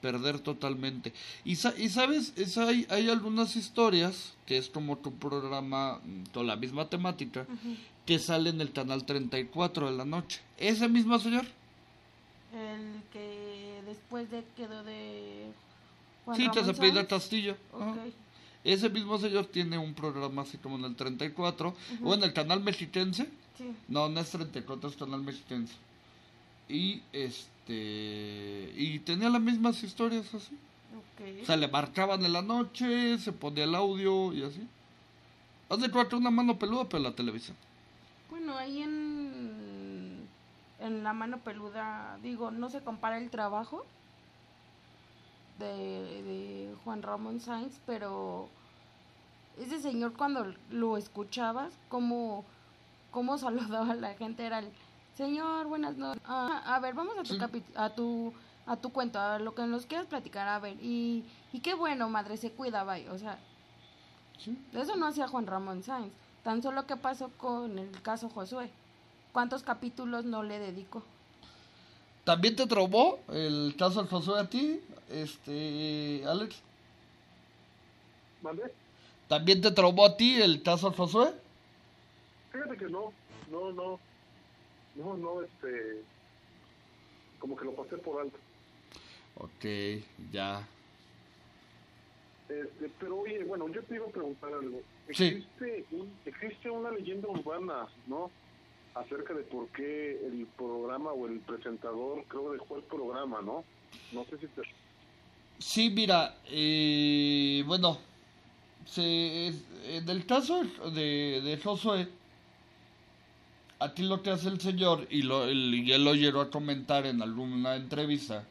perder totalmente. Y, sa- y sabes, es, hay, hay algunas historias que es como tu programa mm, con la misma temática Ujú. que sale en el canal 34 de la noche. Ese mismo señor. El que después de quedó de Juan Sí, se Ramón pide Sáenz. Castillo. Ajá. Ok. Ese mismo señor tiene un programa así como en el 34 Ujú. o en el canal mexiquense. Sí. No, no es 34, es canal mexiquense. Y este. Y tenía las mismas historias así. Ok. O sea, le marcaban en la noche, se ponía el audio y así. Haz de cuenta una mano peluda, pero la televisión. Bueno, ahí en, en la mano peluda, digo, no se compara el trabajo de, de Juan Ramón Sainz, pero ese señor cuando lo escuchabas, como cómo saludaba a la gente, era el señor, buenas noches. Ah, a ver, vamos a tu, Sí. capi- a tu a tu cuento, a lo que nos quieras platicar, a ver, y, y qué bueno, madre, se cuida, bye, o sea, eso no hacía Juan Ramón Sáenz, tan solo qué pasó con el caso Josué, cuántos capítulos no le dedicó. ¿También te traumó el caso Josué a ti, este, Alex? ¿Mande? ¿También te traumó a ti el caso Josué? Fíjate que no, no, no, no, no, este, como que lo pasé por alto. Ok, ya. Este, pero oye, bueno, yo te iba a preguntar algo. Sí. Existe, un- existe una leyenda urbana, ¿no? Acerca de por qué el programa o el presentador, creo, dejó el programa, ¿no? No sé si te... Sí, mira, eh, bueno, se, en el caso de, de Josué, aquí lo que hace el señor, y, él lo llegó a comentar en alguna entrevista,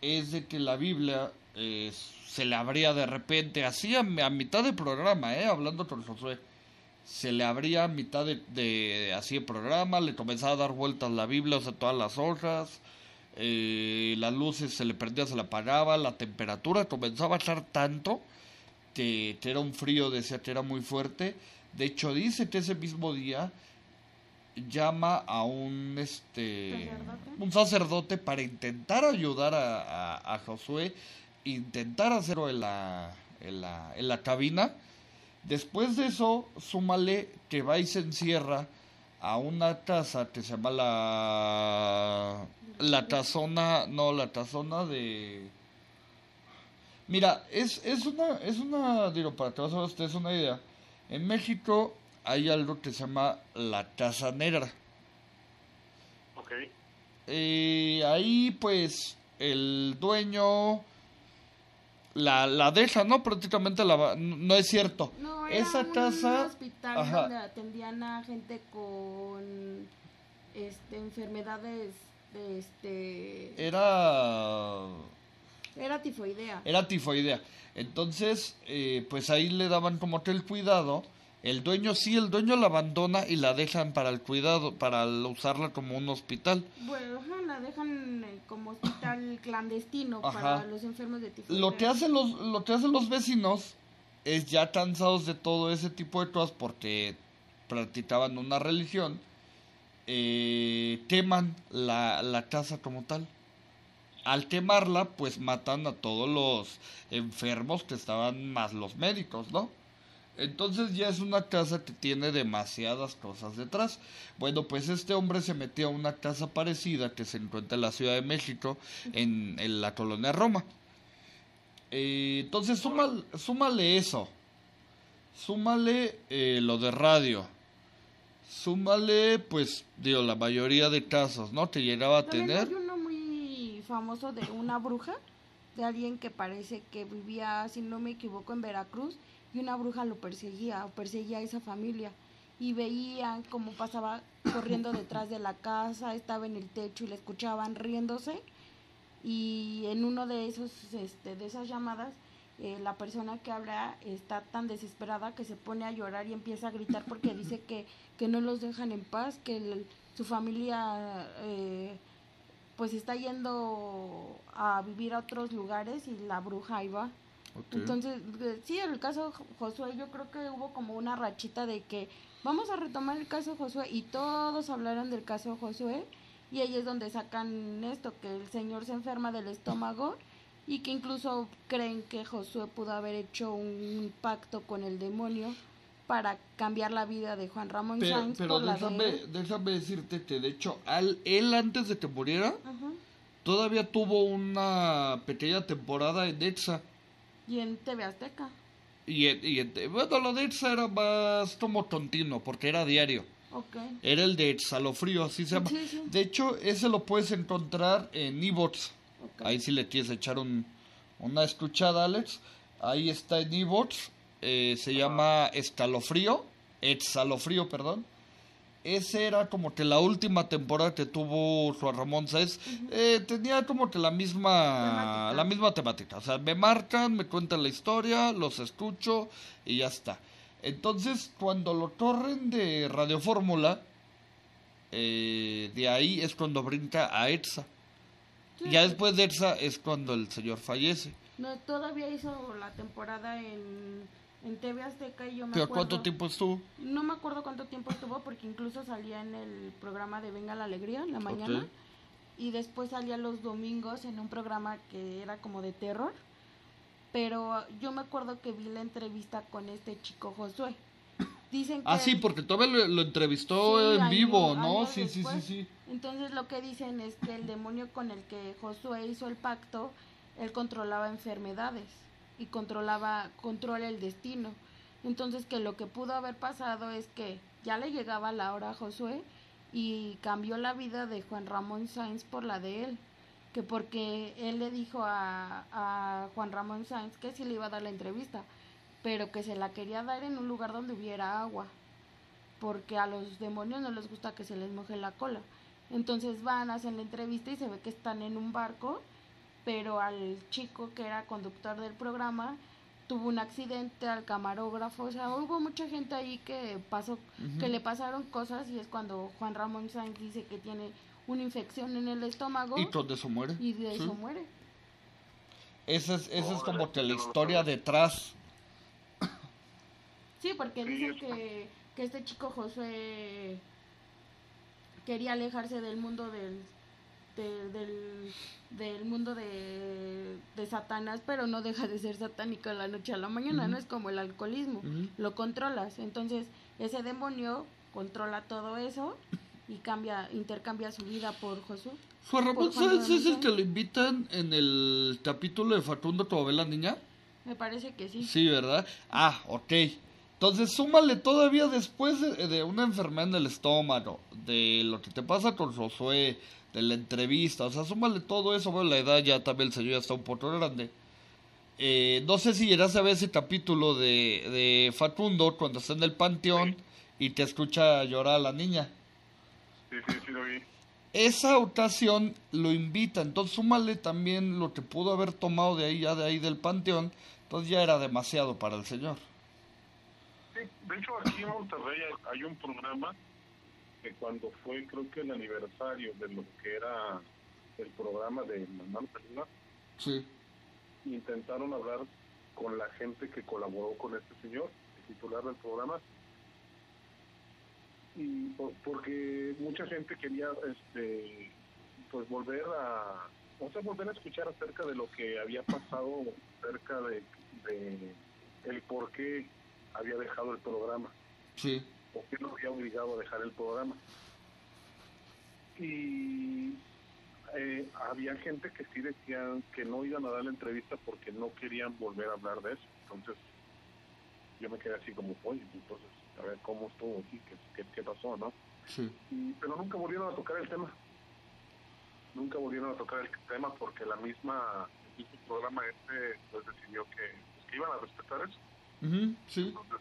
es de que la Biblia eh, se le abría de repente, así a, a mitad del programa, eh, hablando con Josué, se le abría a mitad de, de así el programa, le comenzaba a dar vueltas la Biblia, o sea, todas las hojas, eh, las luces se le prendía, se le apagaba, la temperatura comenzaba a echar tanto que, que era un frío, decía que era muy fuerte. De hecho, dice que ese mismo día llama a un este ¿Sacerdote? un sacerdote para intentar ayudar a, a, a Josué, intentar hacerlo en la, en la, en la cabina. Después de eso, súmale que va y se encierra a una casa que se llama la la tazona, no, la tazona de Mira, es, es una, es una, digo, para que vas a ver una idea. En México hay algo que se llama la casa negra. Ok. Eh, ahí pues el dueño la, la deja, ¿no? Prácticamente la va- no es cierto. No, era Esa un casa hospital ajá. donde atendían a gente con este enfermedades de este era era tifoidea. era tifoidea. Entonces, eh, pues ahí le daban como que el cuidado. El dueño sí, el dueño la abandona y la dejan para el cuidado, para usarla como un hospital. Bueno, la dejan eh, como hospital clandestino Ajá. para los enfermos de tifoidea. Lo que hacen los, lo que hacen los vecinos es ya cansados de todo ese tipo de cosas porque practicaban una religión, eh, queman la, la casa como tal. Al quemarla, pues matan a todos los enfermos que estaban más los médicos, ¿no? Entonces ya es una casa que tiene demasiadas cosas detrás. Bueno, pues este hombre se metió a una casa parecida que se encuentra en la Ciudad de México, en, en la colonia Roma. Eh, entonces súmale, súmale eso. Súmale eh, lo de radio. Súmale, pues, digo, la mayoría de casos, ¿no? Que llegaba a tener. hay uno muy famoso de una bruja, de alguien que parece que vivía, si no me equivoco, en Veracruz, y una bruja lo perseguía, o perseguía a esa familia. Y veían cómo pasaba corriendo detrás de la casa, estaba en el techo y le escuchaban riéndose. Y en uno de esos, este, de esas llamadas, eh, la persona que habla está tan desesperada que se pone a llorar y empieza a gritar porque dice que, que no los dejan en paz, que su familia eh, pues está yendo a vivir a otros lugares y la bruja ahí va. Entonces, sí, en el caso Jo- Josué, yo creo que hubo como una rachita de que vamos a retomar el caso Josué y todos hablaron del caso Josué y ahí es donde sacan esto, que el señor se enferma del estómago y que incluso creen que Josué pudo haber hecho un pacto con el demonio para cambiar la vida de Juan Ramón Pero, Sáenz pero por la déjame, de... déjame decirte que, de hecho, al, él antes de que muriera, todavía tuvo una pequeña temporada en EXA. Y en TV Azteca. Y, en- y en- bueno, lo de EXA era más como tontino, porque era diario. Ok. Era el de Salofrío, así se llama. Sí, sí. De hecho, ese lo puedes encontrar en Evox. ok. Ahí si le quieres echar un, una escuchada, Alex. Ahí está en Evox. Eh, se llama Escalofrío. Exalofrío, perdón. Ese era como que la última temporada que tuvo Juan Ramón Sáenz. Eh, tenía como que la misma, Temática. la misma temática. O sea, me marcan, me cuentan la historia, los escucho y ya está. Entonces, cuando lo corren de Radio Fórmula, eh, de ahí es cuando brinca a. Sí, ya después de esa es cuando el señor fallece. No, todavía hizo la temporada en, en TV Azteca y yo me ¿Pero acuerdo... cuánto tiempo estuvo? No me acuerdo cuánto tiempo estuvo porque incluso salía en el programa de Venga la Alegría en la mañana. Y después salía los domingos en un programa que era como de terror. Pero yo me acuerdo que vi la entrevista con este chico Josué. Dicen que Ah, sí, porque todavía lo, lo entrevistó Sí, en año- vivo, ¿no? Sí, sí, sí. Entonces lo que dicen es que el demonio con el que Josué hizo el pacto, él controlaba enfermedades y controlaba, controla el destino. Entonces que lo que pudo haber pasado es que ya le llegaba la hora a Josué y cambió la vida de Juan Ramón Sáenz por la de él. Que porque él le dijo a, a Juan Ramón Sáenz que sí le iba a dar la entrevista, pero que se la quería dar en un lugar donde hubiera agua porque a los demonios no les gusta que se les moje la cola. Entonces van, hacen la entrevista y se ve que están en un barco, pero al chico que era conductor del programa tuvo un accidente al camarógrafo, o sea, hubo mucha gente ahí que pasó, que le pasaron cosas y es cuando Juan Ramón Sáenz dice que tiene una infección en el estómago Y con eso muere. y de Sí. eso muere. Esa es, esa es como que la historia detrás. Sí, porque Sí, dicen es- que, que este chico Josué quería alejarse del mundo del, de- del, del mundo de, de Satanás, pero no deja de ser satánico de la noche a la mañana, Ujú. no es como el alcoholismo, Ujú. lo controlas, entonces ese demonio controla todo eso y cambia, intercambia su vida por Josué. Juan Ramón Sáenz es el que lo invitan en el capítulo de Facundo Todavía la niña. Me parece que sí. Sí, ¿verdad? Ah, ok. Entonces, súmale todavía después de, de una enfermedad en el estómago, de lo que te pasa con Josué, de la entrevista, o sea, súmale todo eso. Bueno, la edad ya también el señor ya está un poco grande. Eh, no sé si llegas a ver ese capítulo de, de Facundo cuando está en el panteón y te escucha llorar a la niña. Sí, sí, sí lo vi. Esa ocasión lo invita, entonces súmale también lo que pudo haber tomado de ahí, ya de ahí del panteón, entonces ya era demasiado para el señor. Sí, de hecho aquí en Monterrey hay un programa que cuando fue creo que el aniversario de lo que era el programa de Mamá Pelina, Sí. intentaron hablar con la gente que colaboró con este señor, el titular del programa, y por- porque mucha gente quería este pues volver a o sea volver a escuchar acerca de lo que había pasado acerca de, de el por qué había dejado el programa Sí. O qué lo había obligado a dejar el programa y eh, había gente que sí decían que no iban a dar la entrevista porque no querían volver a hablar de eso entonces yo me quedé así como oye entonces a ver cómo estuvo aquí qué, qué, qué pasó no Sí. y- pero nunca volvieron a tocar el tema. Nunca volvieron a tocar el tema porque la misma, el mismo programa este pues decidió que, pues, que iban a respetar eso. Sí. Entonces,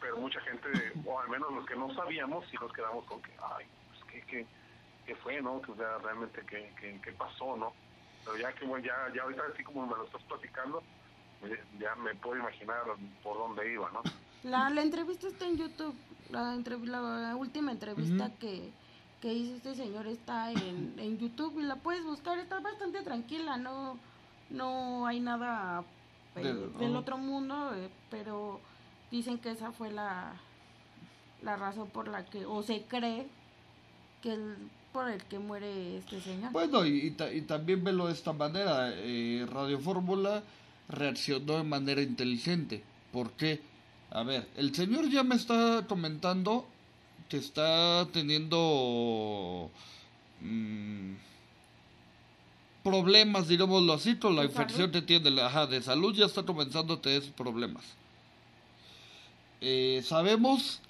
pero mucha gente, o al menos los que no sabíamos, sí nos quedamos con que, ay, pues qué, qué, qué fue, ¿no? Que, o sea, realmente qué, qué, qué pasó, ¿no? Pero ya que bueno, ya, ya ahorita así como me lo estás platicando, pues, ya me puedo imaginar por dónde iba, ¿no? La, la entrevista está en YouTube. La, entrev- la última entrevista que, que hizo este señor está en, en YouTube y la puedes buscar. Está bastante tranquila, no, no hay nada eh, Del- otro mundo, eh, pero dicen que esa fue la, la razón por la que, o se cree que el, por el que muere este señor. Bueno, y, y ta- y también velo de esta manera. eh, Radio Fórmula reaccionó de manera inteligente. ¿Por qué? A ver, el señor ya me está comentando que está teniendo mm, problemas, digámoslo así, con la ¿De infección salud? que tiene. la- Ajá, de salud ya está comenzando a tener problemas. Eh, sabemos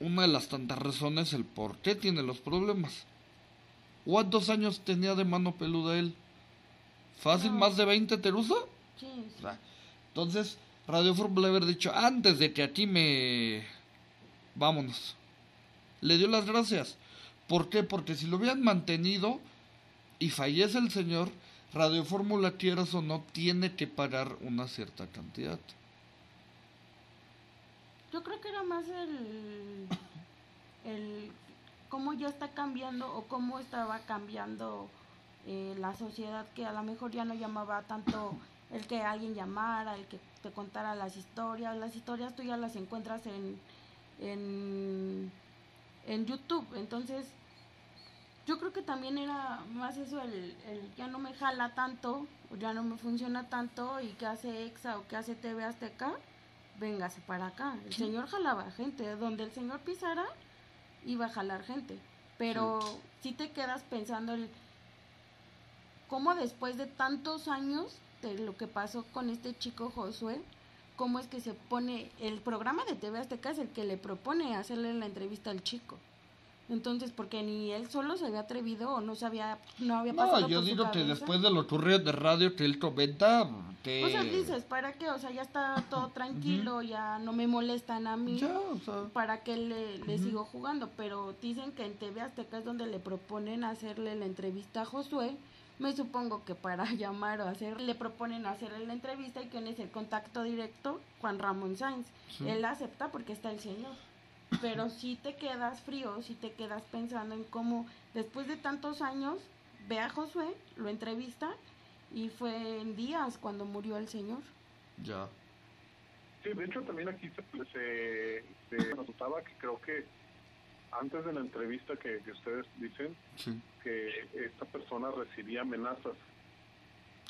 una de las tantas razones el por qué tiene los problemas. ¿Cuántos años tenía de mano peluda él? ¿Fácil No. más de 20 Terusa? Sí, sí. O sea, Entonces, Radio Fórmula haber dicho, antes de que aquí me... Vámonos. Le dio las gracias. ¿Por qué? Porque si lo hubieran mantenido y fallece el señor, Radio Fórmula, quieras o no, tiene que pagar una cierta cantidad. Yo creo que era más el, el cómo ya está cambiando o cómo estaba cambiando eh, la sociedad que a lo mejor ya no llamaba tanto el que alguien llamara, el que te contara las historias. Las historias tú ya las encuentras en, en, en YouTube. Entonces, yo creo que también era más eso, el, el ya no me jala tanto, ya no me funciona tanto, y que hace EXA o que hace TV Azteca, véngase para acá. El señor jalaba gente, donde el señor pisara, iba a jalar gente. Pero si te quedas pensando el cómo después de tantos años de lo que pasó con este chico Josué, cómo es que se pone, el programa de TV Azteca es el que le propone hacerle la entrevista al chico. Entonces, porque ni él solo se había atrevido o no sabía, no había pasado No, yo por su digo que después de los turrios de radio que él comenta, que... O sea, dices, ¿para qué? O sea, ya está todo tranquilo, ya no me molestan a mí. Ya, o sea, ¿Para qué le, le sigo jugando? Pero dicen que en TV Azteca es donde le proponen hacerle la entrevista a Josué. Me supongo que para llamar o hacer, le proponen hacerle la entrevista y quién es el contacto directo, Juan Ramón Sainz. Sí. Él acepta porque está el señor. Pero si te quedas frío, si te quedas pensando en cómo después de tantos años ve a Josué, lo entrevista y fue en días cuando murió el señor. ya. Sí, de hecho también aquí se, se, se notaba que creo que antes de la entrevista que, que ustedes dicen Sí. que esta persona recibía amenazas,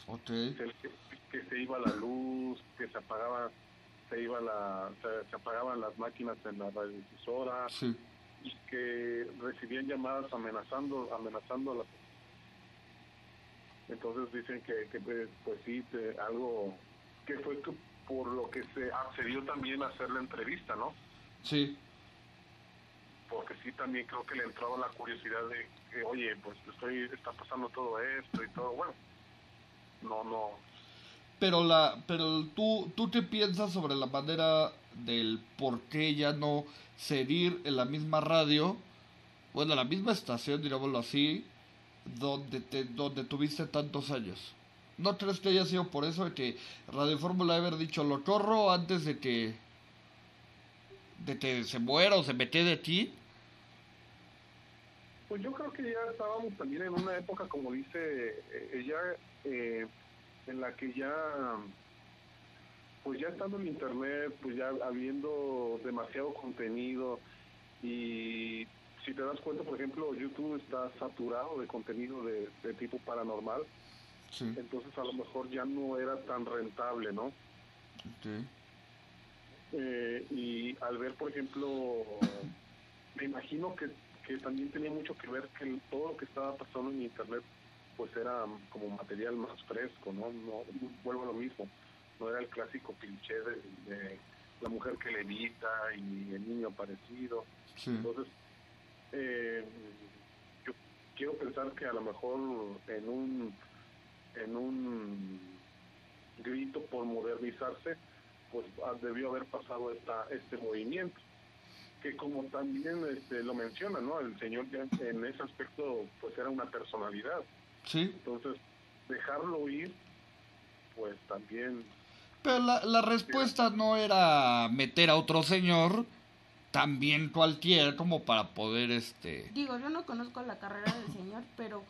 Ok. que, que se iba la luz, que se apagaba, se iba la, se, se apagaban las máquinas en la radiodifusora Sí. y que recibían llamadas amenazando, amenazando a la entonces dicen que, que pues, pues sí, te- algo que fue que por lo que se accedió también a hacer la entrevista, ¿no? Sí. porque sí también creo que le entraba la curiosidad de que oye pues estoy está pasando todo esto y todo bueno no no Pero la, pero tú, tú qué piensas sobre la manera del por qué ya no seguir en la misma radio, bueno, la misma estación, digámoslo así, donde te, donde tuviste tantos años. ¿No crees que haya sido por eso de que Radio Fórmula haber dicho lo corro antes de que de que se muera o se mete de ti? pues yo creo que ya estábamos también en una época como dice eh, ella eh, en la que ya pues ya estando en internet pues ya habiendo demasiado contenido y si te das cuenta por ejemplo YouTube está saturado de contenido de, de tipo paranormal Sí. entonces a lo mejor ya no era tan rentable, ¿no? ok. Eh, y al ver, por ejemplo, me imagino que, que también tenía mucho que ver que todo lo que estaba pasando en Internet pues era como material más fresco, ¿no? no vuelvo a lo mismo, no era el clásico cliché de, de la mujer que levita y el niño aparecido. Sí. Entonces, eh, yo quiero pensar que a lo mejor en un en un grito por modernizarse, pues ah, debió haber pasado esta este movimiento que como también este, lo menciona, ¿no? El señor en ese aspecto pues era una personalidad, Sí. entonces dejarlo ir, pues también Pero la, la respuesta no era meter a otro señor también cualquiera como para poder este Digo, yo no conozco la carrera del señor, pero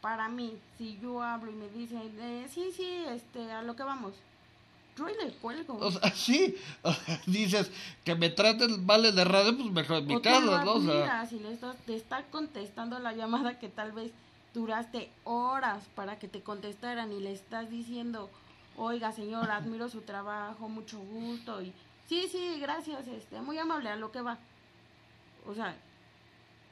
para mí, si yo hablo y me dicen, eh, sí, sí, este, a lo que vamos, yo le cuelgo. o sea sí o sea, dices que me traten vale de radio pues mejor en mi casa no o sea y le estás, te está contestando la llamada que tal vez duraste horas para que te contestaran y le estás diciendo, oiga señor, admiro su trabajo, mucho gusto y sí, sí, gracias, este, muy amable, a lo que va. O sea,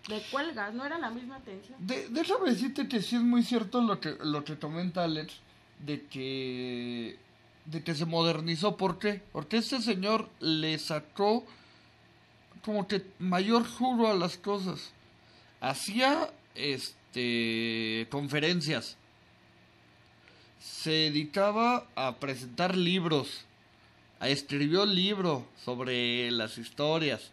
le cuelgas, no era la misma atención. De, déjame decirte que sí es muy cierto lo que lo que comenta Alex de que de que se modernizó ¿por qué? porque este señor le sacó como que mayor juro a las cosas hacía este conferencias. Se dedicaba a presentar libros. A escribió libro sobre las historias.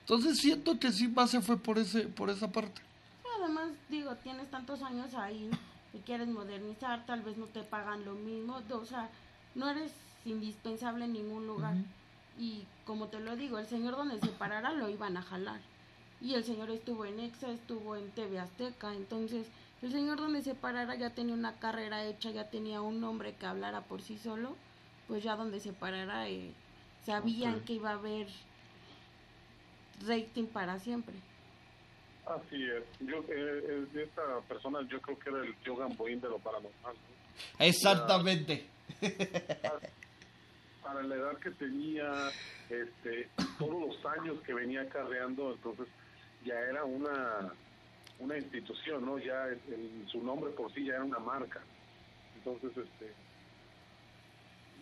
Entonces siento que sí más se fue por ese por esa parte. Además, digo, tienes tantos años ahí y quieres modernizar, tal vez no te pagan lo mismo, o sea, no eres indispensable en ningún lugar. Y como te lo digo, el señor donde se parara lo iban a jalar. Y el señor estuvo en EXA, estuvo en TV Azteca, entonces el señor donde se parara ya tenía una carrera hecha, ya tenía un nombre que hablara por sí solo, pues ya donde se parara eh, sabían que iba a haber rating para siempre. Así es. Yo, eh, eh, esta persona yo creo que era el tío Gamboín de lo paranormal. ¿no? Exactamente. Para la edad que tenía, este, todos los años que venía carreando, entonces ya era una una institución, ¿no? Ya el- su nombre por sí ya era una marca. Entonces, este,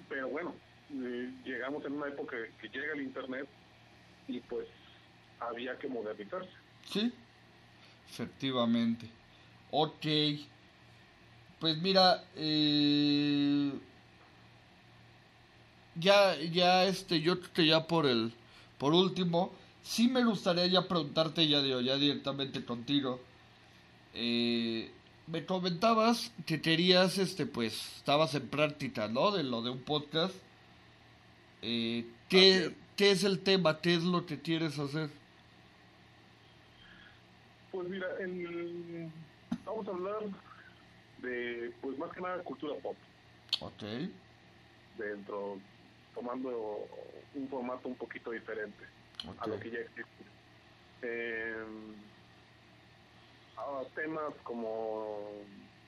pero bueno, eh, llegamos en una época que llega el internet y pues había que modernizarse. Sí, efectivamente. Ok. Pues mira, eh, ya, ya, este, yo que ya por el, por último, sí me gustaría ya preguntarte ya, digo, ya directamente contigo. Eh, me comentabas que querías, este, pues, estabas en práctica, ¿no? De lo de un podcast. Eh, Así ¿qué, es. ¿Qué es el tema? ¿Qué es lo que quieres hacer? Pues mira, el- vamos a hablar de, pues más que nada, cultura pop, Ok. dentro, tomando un formato un poquito diferente a lo que ya existe. Eh, a temas como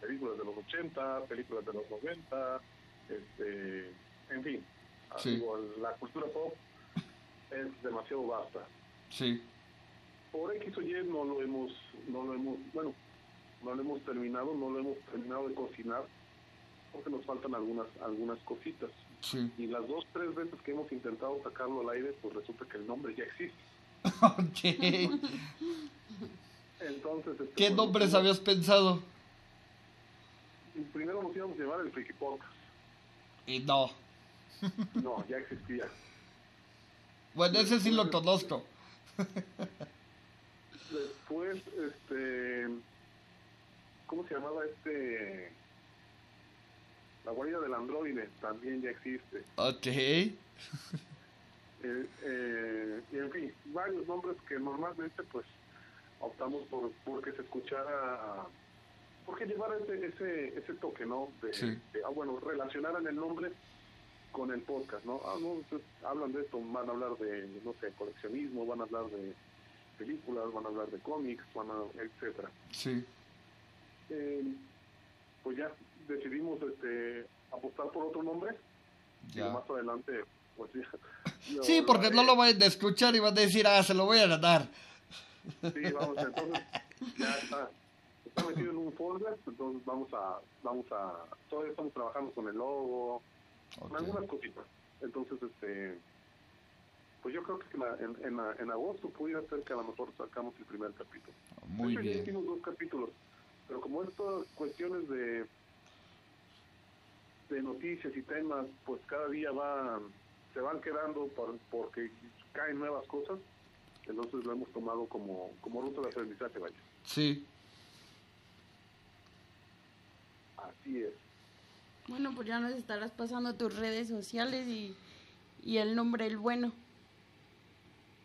películas de los 80, películas de los 90, este, en fin, ah, Sí. digo, la cultura pop es demasiado vasta. Sí. por X o Y no lo hemos, no lo hemos, bueno, no lo hemos terminado, no lo hemos terminado de cocinar, porque nos faltan algunas, algunas cositas. Sí. Y las dos, tres veces que hemos intentado sacarlo al aire, pues resulta que el nombre ya existe. Ok. Entonces, este, ¿Qué pues, nombres habías pensado? Primero nos íbamos a llevar el Friki Podcast. Y no. No, ya existía. Bueno, ese sí lo conozco. Después, este, ¿cómo se llamaba este? La guarida del androide también ya existe. Ok. Eh, eh, y en fin, varios nombres que normalmente pues optamos por porque se escuchara, porque llevara ese, ese, ese toque, ¿no? De, Sí. de, ah, bueno, relacionaran el nombre con el podcast, ¿no? Ah, no, pues, hablan de esto, van a hablar de, no sé, coleccionismo, van a hablar de películas, van a hablar de cómics, van a, etcétera. Sí. Eh, pues ya decidimos este apostar por otro nombre y Ya. más adelante pues ya Sí, porque no lo vayan a escuchar y van a decir, ah, se lo voy a ganar. Sí, vamos, entonces ya está, está metido en un folder, entonces vamos a, vamos a, todavía estamos trabajando con el logo, con algunas cositas. Entonces, este, pues yo creo que en, en, en, en agosto pudiera ser que a lo mejor sacamos el primer capítulo. Muy ya bien. hicimos dos capítulos, pero como estas cuestiones de de noticias y temas, pues cada día van, se van quedando por- porque caen nuevas cosas, entonces lo hemos tomado como, como ruta de aprendizaje, vaya. Sí. Así es. Bueno, pues ya nos estarás pasando tus redes sociales y, y el nombre, el bueno.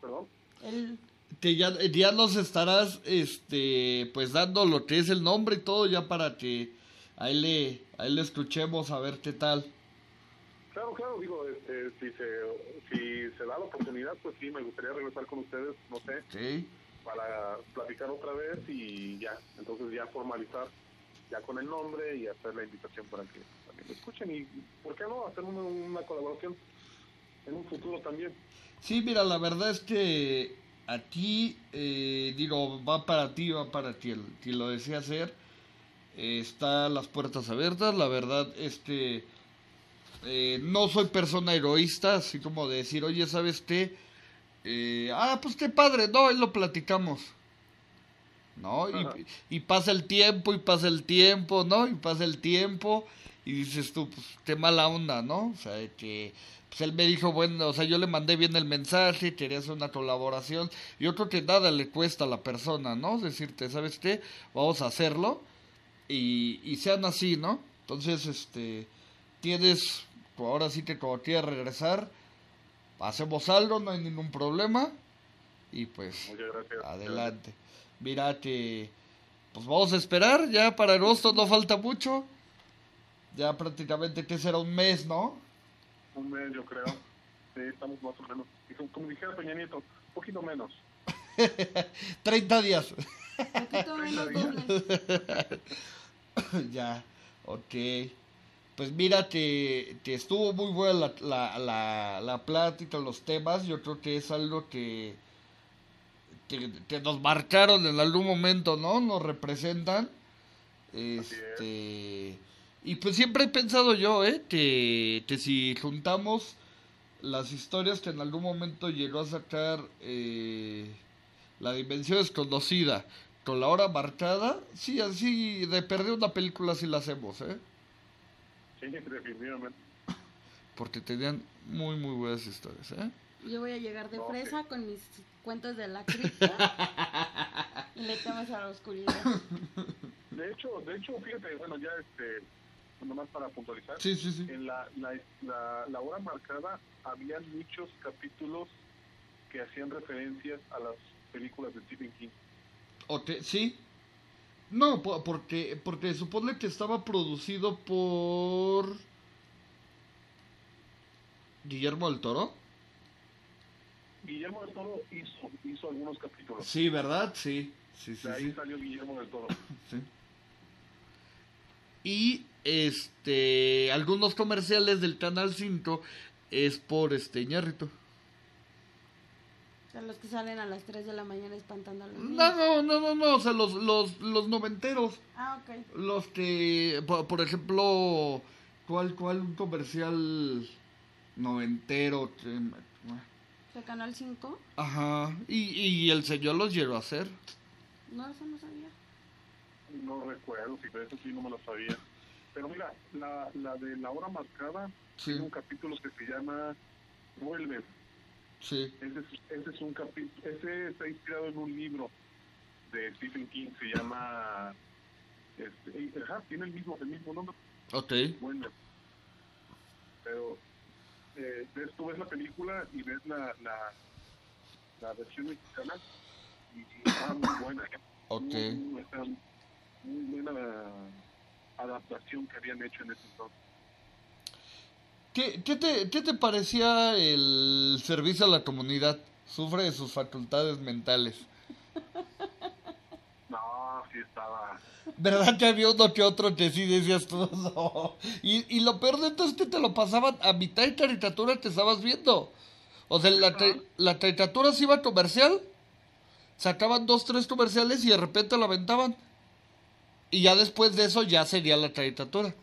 ¿Perdón? El, Que ya, ya nos estarás, este, pues dando lo que es el nombre y todo ya para que ahí le, ahí le escuchemos a ver qué tal. Claro, claro, digo, este, si, se, si se da la oportunidad, pues sí, me gustaría regresar con ustedes, no sé, Ok. para platicar otra vez y ya, entonces ya formalizar ya con el nombre y hacer la invitación para que también lo escuchen y, ¿por qué no?, hacer una, una colaboración en un futuro también. Sí, mira, la verdad es que aquí, eh, digo, va para ti, va para quien, quien lo desea hacer. Eh, está las puertas abiertas, la verdad es que eh, no soy persona egoísta, así como de decir, oye, ¿sabes qué? Eh, ah, pues qué padre, no, ahí lo platicamos. ¿No? Y, y pasa el tiempo, y pasa el tiempo, ¿no? Y pasa el tiempo, y dices tú, pues qué mala onda, ¿no? O sea, de que pues él me dijo, bueno, o sea, yo le mandé bien el mensaje, quería hacer una colaboración. Yo creo que nada le cuesta a la persona, ¿no? Decirte, ¿sabes qué? Vamos a hacerlo y, y sean así, ¿no? Entonces, este, tienes, ahora sí que como quieras regresar, hacemos algo, no hay ningún problema y pues gracias. adelante. Mira que, pues vamos a esperar, ya para agosto no falta mucho. Ya prácticamente que será un mes, ¿no? Un mes, yo creo. Sí, estamos más o menos. Y como, como dijera Peña Nieto, un poquito menos. 30 días. Poquito menos doble. ya, ok. Pues mira que, que estuvo muy buena la, la, la, la plática, los temas. Yo creo que es algo que, que, que nos marcaron en algún momento, ¿no? Nos representan. Este. Y pues siempre he pensado yo, ¿eh? Que, que si juntamos las historias que en algún momento llegó a sacar eh, la dimensión desconocida con la hora marcada, sí, así de perder una película sí la hacemos, ¿eh? Sí, definitivamente. Porque tenían muy, muy buenas historias, ¿eh? Yo voy a llegar de Ok. fresa con mis cuentos de la cripta y le temas a la oscuridad. De hecho, de hecho, fíjate, bueno, ya este, nomás para puntualizar, Sí, sí, sí. en la, la, la, la hora marcada había muchos capítulos que hacían referencias a las películas de Stephen King. Ok, sí. No, po- porque, porque supone que estaba producido por Guillermo del Toro. Guillermo del Toro hizo, hizo algunos capítulos. Sí, ¿verdad? Sí, sí, sí. De ahí salió Guillermo del Toro. Sí. Y este algunos comerciales del canal 5 es por este Iñárritu. O sea, los que salen a las 3 de la mañana espantando a los niños. No, no, no, no, no, o sea, los los los noventeros, Ah, ok. los que por, por ejemplo, ¿cuál cuál un comercial noventero que- ¿De Canal 5? Ajá, y, y el señor los llegó a hacer. No, eso no sabía. No recuerdo, si eso sí no me lo sabía. Pero mira, la, la de la hora marcada Sí, tiene un capítulo que se llama Vuelve. sí. Ese es, ese es un capítulo, ese está inspirado en un libro de Stephen King, se llama, este, ajá, tiene el mismo, el mismo nombre, Ok. Vuelve. Pero eh, ves, tú ves la película y ves la, la, la versión mexicana y, y está muy buena. ¿eh? Ok. Muy, muy, está muy buena adaptación que habían hecho en ese entonces. ¿Qué, qué, te, ¿Qué te parecía el servicio a la comunidad? Sufre de sus facultades mentales. No, sí estaba. ¿Verdad que había uno que otro que sí decías tú? No. Y, y lo peor de todo es que te lo pasaban a mitad de caricatura que estabas viendo. O sea, la, la caricatura se iba a comercial, sacaban dos, tres comerciales y de repente la aventaban. Y ya después de eso ya sería la caricatura.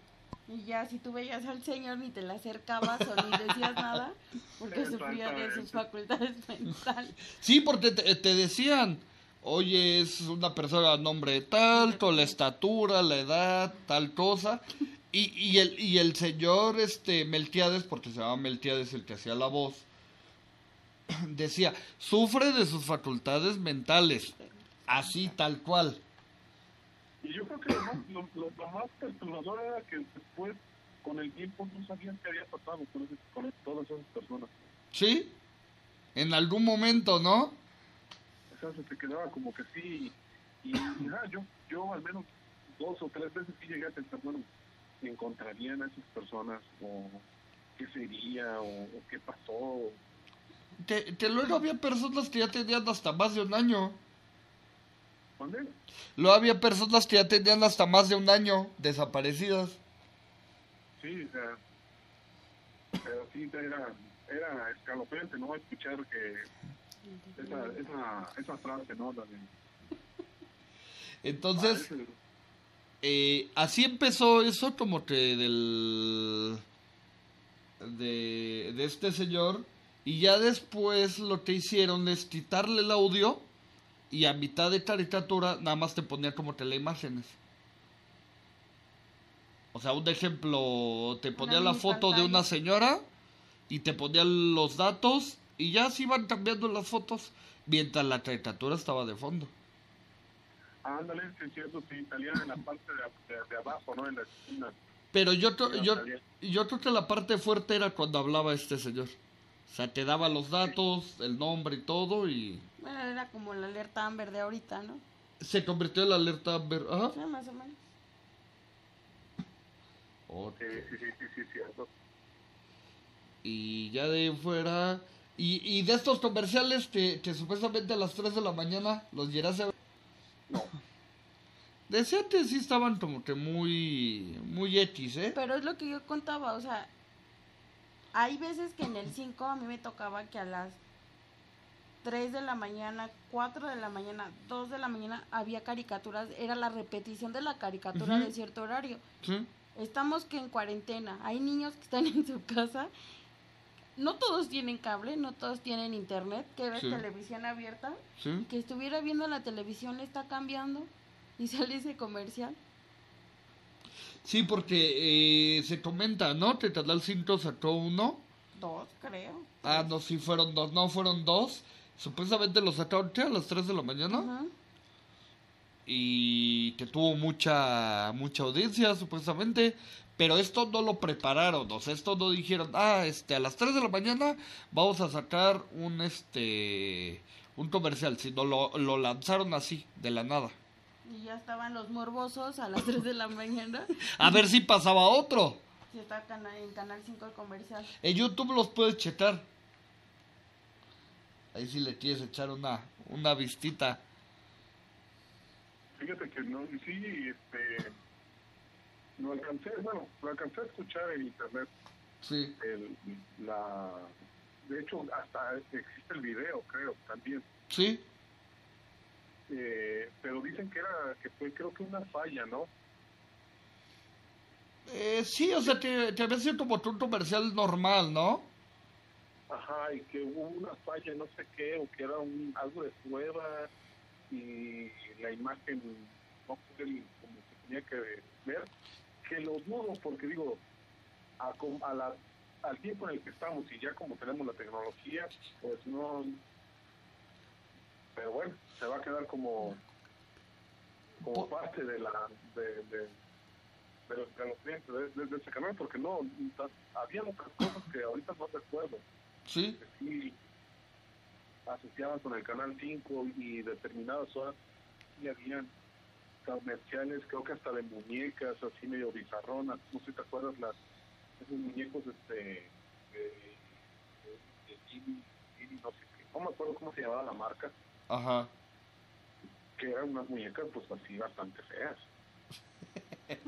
Y ya, si tú veías al señor, ni te le acercabas o ni decías nada, porque sufría de sus facultades mentales. Sí, porque te, te decían, oye, es una persona a nombre de tal, con la estatura, la edad, tal cosa. Y, y, el, y el señor este Melquiades, porque se llama Melquiades el que hacía la voz, decía, sufre de sus facultades mentales, así tal cual. Y yo creo que lo más, lo, lo- lo más perturbador era que después, con el tiempo, no sabían qué había pasado con, con todas esas personas. ¿Sí? En algún momento, ¿no? O sea, se te quedaba como que sí. Y, y, ajá, yo, yo al menos dos o tres veces sí llegué a pensar, bueno, ¿encontrarían a esas personas? ¿O qué sería? ¿O, o qué pasó? Que, que luego había personas que ya tenían hasta más de un año. ¿Dónde? Luego había personas que ya tenían hasta más de un año desaparecidas. Sí, o sea, pero sí era, era escalofriante, ¿no? Escuchar que esa, esa, esa frase, ¿no? Entonces, eh, así empezó eso como que del... De, de este señor. Y ya después lo que hicieron es quitarle el audio y a mitad de caricatura nada más te ponía como teleimágenes. O sea, un ejemplo, te ponía la mini foto de pantalla. una señora y te ponía los datos y ya se iban cambiando las fotos mientras la caricatura estaba de fondo. Ándale, sí, es cierto, sí, salían en la parte de, de- de abajo, ¿no? En la esquina. Pero yo, yo, salía. yo creo que la parte fuerte era cuando hablaba este señor. O sea, te daba los datos, el nombre y todo y... Bueno, era como la alerta Amber de ahorita, ¿no? Se convirtió en la alerta Amber. Ajá. Sí, más o menos. Oh, Sí, sí, sí, sí, cierto. Y ya de ahí fuera. Y, y de estos comerciales que, que supuestamente a las 3 de la mañana los llegaste a ver. No, Decía que sí estaban como que muy. Muy X, ¿eh? Pero es lo que yo contaba, o sea, hay veces que en el 5 a mí me tocaba que a las 3 de la mañana, 4 de la mañana, 2 de la mañana había caricaturas, era la repetición de la caricatura de cierto horario. Sí. Estamos que en cuarentena, hay niños que están en su casa, no todos tienen cable, no todos tienen internet, que ves Sí. televisión abierta, Sí. que estuviera viendo la televisión le está cambiando y sale ese comercial. Sí, porque eh, se comenta, ¿no? Canal 5 sacó uno. Dos, creo. Ah, no, sí fueron dos. No, fueron dos. Supuestamente lo sacaron, ¿qué? A las 3 de la mañana. Y que tuvo mucha mucha audiencia supuestamente pero esto no lo prepararon o sea esto no dijeron ah este a las 3 de la mañana vamos a sacar un este un comercial sino lo, lo lanzaron así de la nada Y ya estaban los morbosos a las 3 de la mañana. a ver si pasaba otro Sí, está en Canal 5 el comercial. en YouTube los puedes checar ahí si le quieres echar una una vistita. Fíjate que no, sí, este, no alcancé, bueno, lo alcancé a escuchar en internet, sí. El, la, de hecho, hasta existe el video, creo, también, sí. Eh, pero dicen que era, que fue creo que una falla, ¿no? eh, sí o sea que, que había sido como un comercial normal no Ajá, y que hubo una falla, no sé qué, o que era un, algo de prueba y la imagen no fue como se tenía que ver, que lo dudo porque digo, a, a la, al tiempo en el que estamos y ya como tenemos la tecnología, pues no... Pero bueno, se va a quedar como, como parte de la... De, de, de los, de los clientes de, de- de ese canal porque no, había otras cosas que ahorita no recuerdo sí sí asociaban con el canal 5 y determinadas horas y habían comerciales, creo que hasta de muñecas así medio bizarronas, no sé si te acuerdas las esos muñecos este de, de, Ginny, no sé qué, no me acuerdo cómo se llamaba la marca, ajá que eran unas muñecas pues así bastante feas.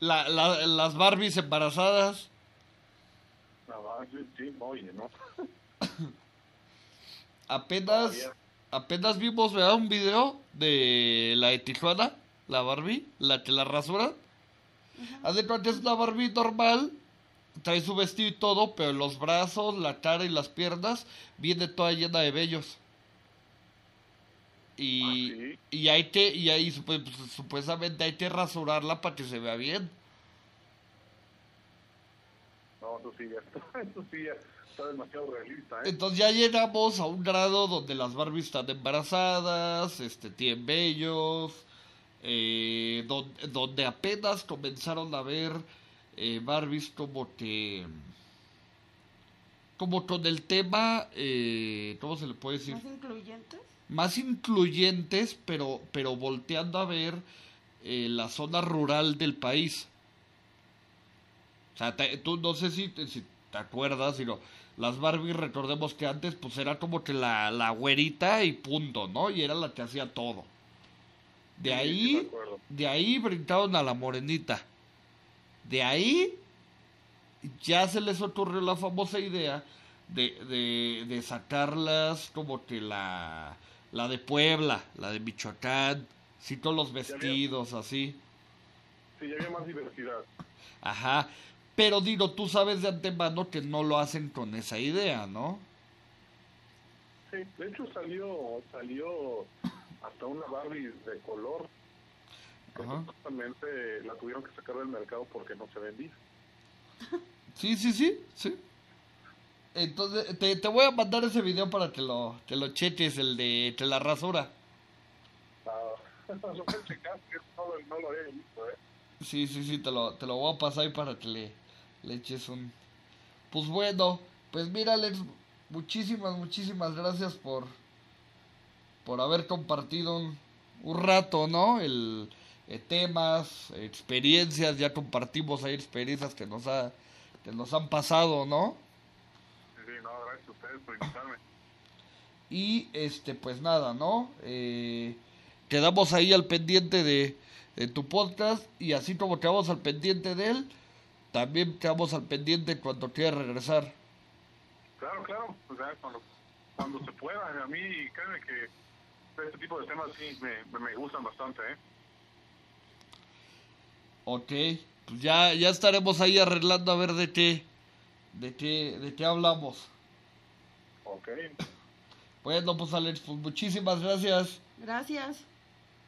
La, la- las Barbies embarazadas. Sí, sí, oye, ¿no? Apenas, Todavía. apenas vimos ¿verdad? un video de la de Tijuana, la Barbie, la que la rasura. Haz de cuenta, es una Barbie normal, trae su vestido y todo, pero los brazos, la cara y las piernas viene toda llena de vellos. Y, Ah, sí. y hay que, y ahí pues, supuestamente hay que rasurarla para que se vea bien. No, eso sí, ya está, eso sí ya está demasiado realista, ¿eh? Entonces ya llegamos a un grado donde las Barbies están embarazadas, este, tienen vellos, eh, donde, donde apenas comenzaron a ver eh, Barbies como que... Como con el tema, eh, ¿cómo se le puede decir? ¿Más incluyentes? Más incluyentes, pero, pero volteando a ver eh, la zona rural del país. O sea, te- tú no sé si, te- si te acuerdas, sino las Barbies, recordemos que antes pues era como que la, la güerita y punto, ¿no? Y era la que hacía todo. De Sí, ahí, de ahí brincaron a la morenita. De ahí ya se les ocurrió la famosa idea de, de, de sacarlas como que la, la de Puebla, la de Michoacán, sí, con los vestidos así. Sí, ya había más diversidad. Ajá. Pero digo, tú sabes de antemano que no lo hacen con esa idea, ¿no? Sí, de hecho salió, salió hasta una Barbie de color que justamente la tuvieron que sacar del mercado porque no se vendía. Sí, sí, sí, sí. Entonces, te, te voy a mandar ese video para que lo, que lo cheques, el de la rasura. Ah, lo voy a checar, que no, lo- no lo visto, ¿eh? Sí, sí, sí, te lo, te lo voy a pasar ahí para que le, le eches un... Pues bueno, pues mira Alex, muchísimas, muchísimas gracias por, por haber compartido un, un rato, ¿no? El eh, temas, experiencias, ya compartimos ahí experiencias que nos ha que nos han pasado, ¿no? Sí, no, gracias a ustedes por invitarme. Y este, pues nada, ¿no? Eh, quedamos ahí al pendiente de, de tu podcast y así como quedamos al pendiente de él, también quedamos al pendiente cuando quiera regresar. Claro, claro, pues ya cuando, cuando se pueda. A mí, créeme que este tipo de temas sí me, me gustan bastante, ¿eh? Ok, pues ya, ya estaremos ahí arreglando a ver de qué, de qué, de qué hablamos. Ok, Bueno, pues Alex, pues muchísimas gracias. Gracias.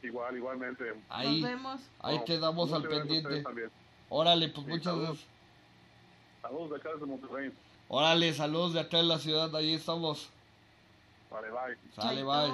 igual, igualmente. Ahí, Nos vemos. ahí No, quedamos al pendiente. también. Órale, pues Sí, muchas saludos. gracias. Saludos de acá desde Monterrey. Órale, saludos de acá en la ciudad, ahí estamos. Vale, bye. Sale, bye.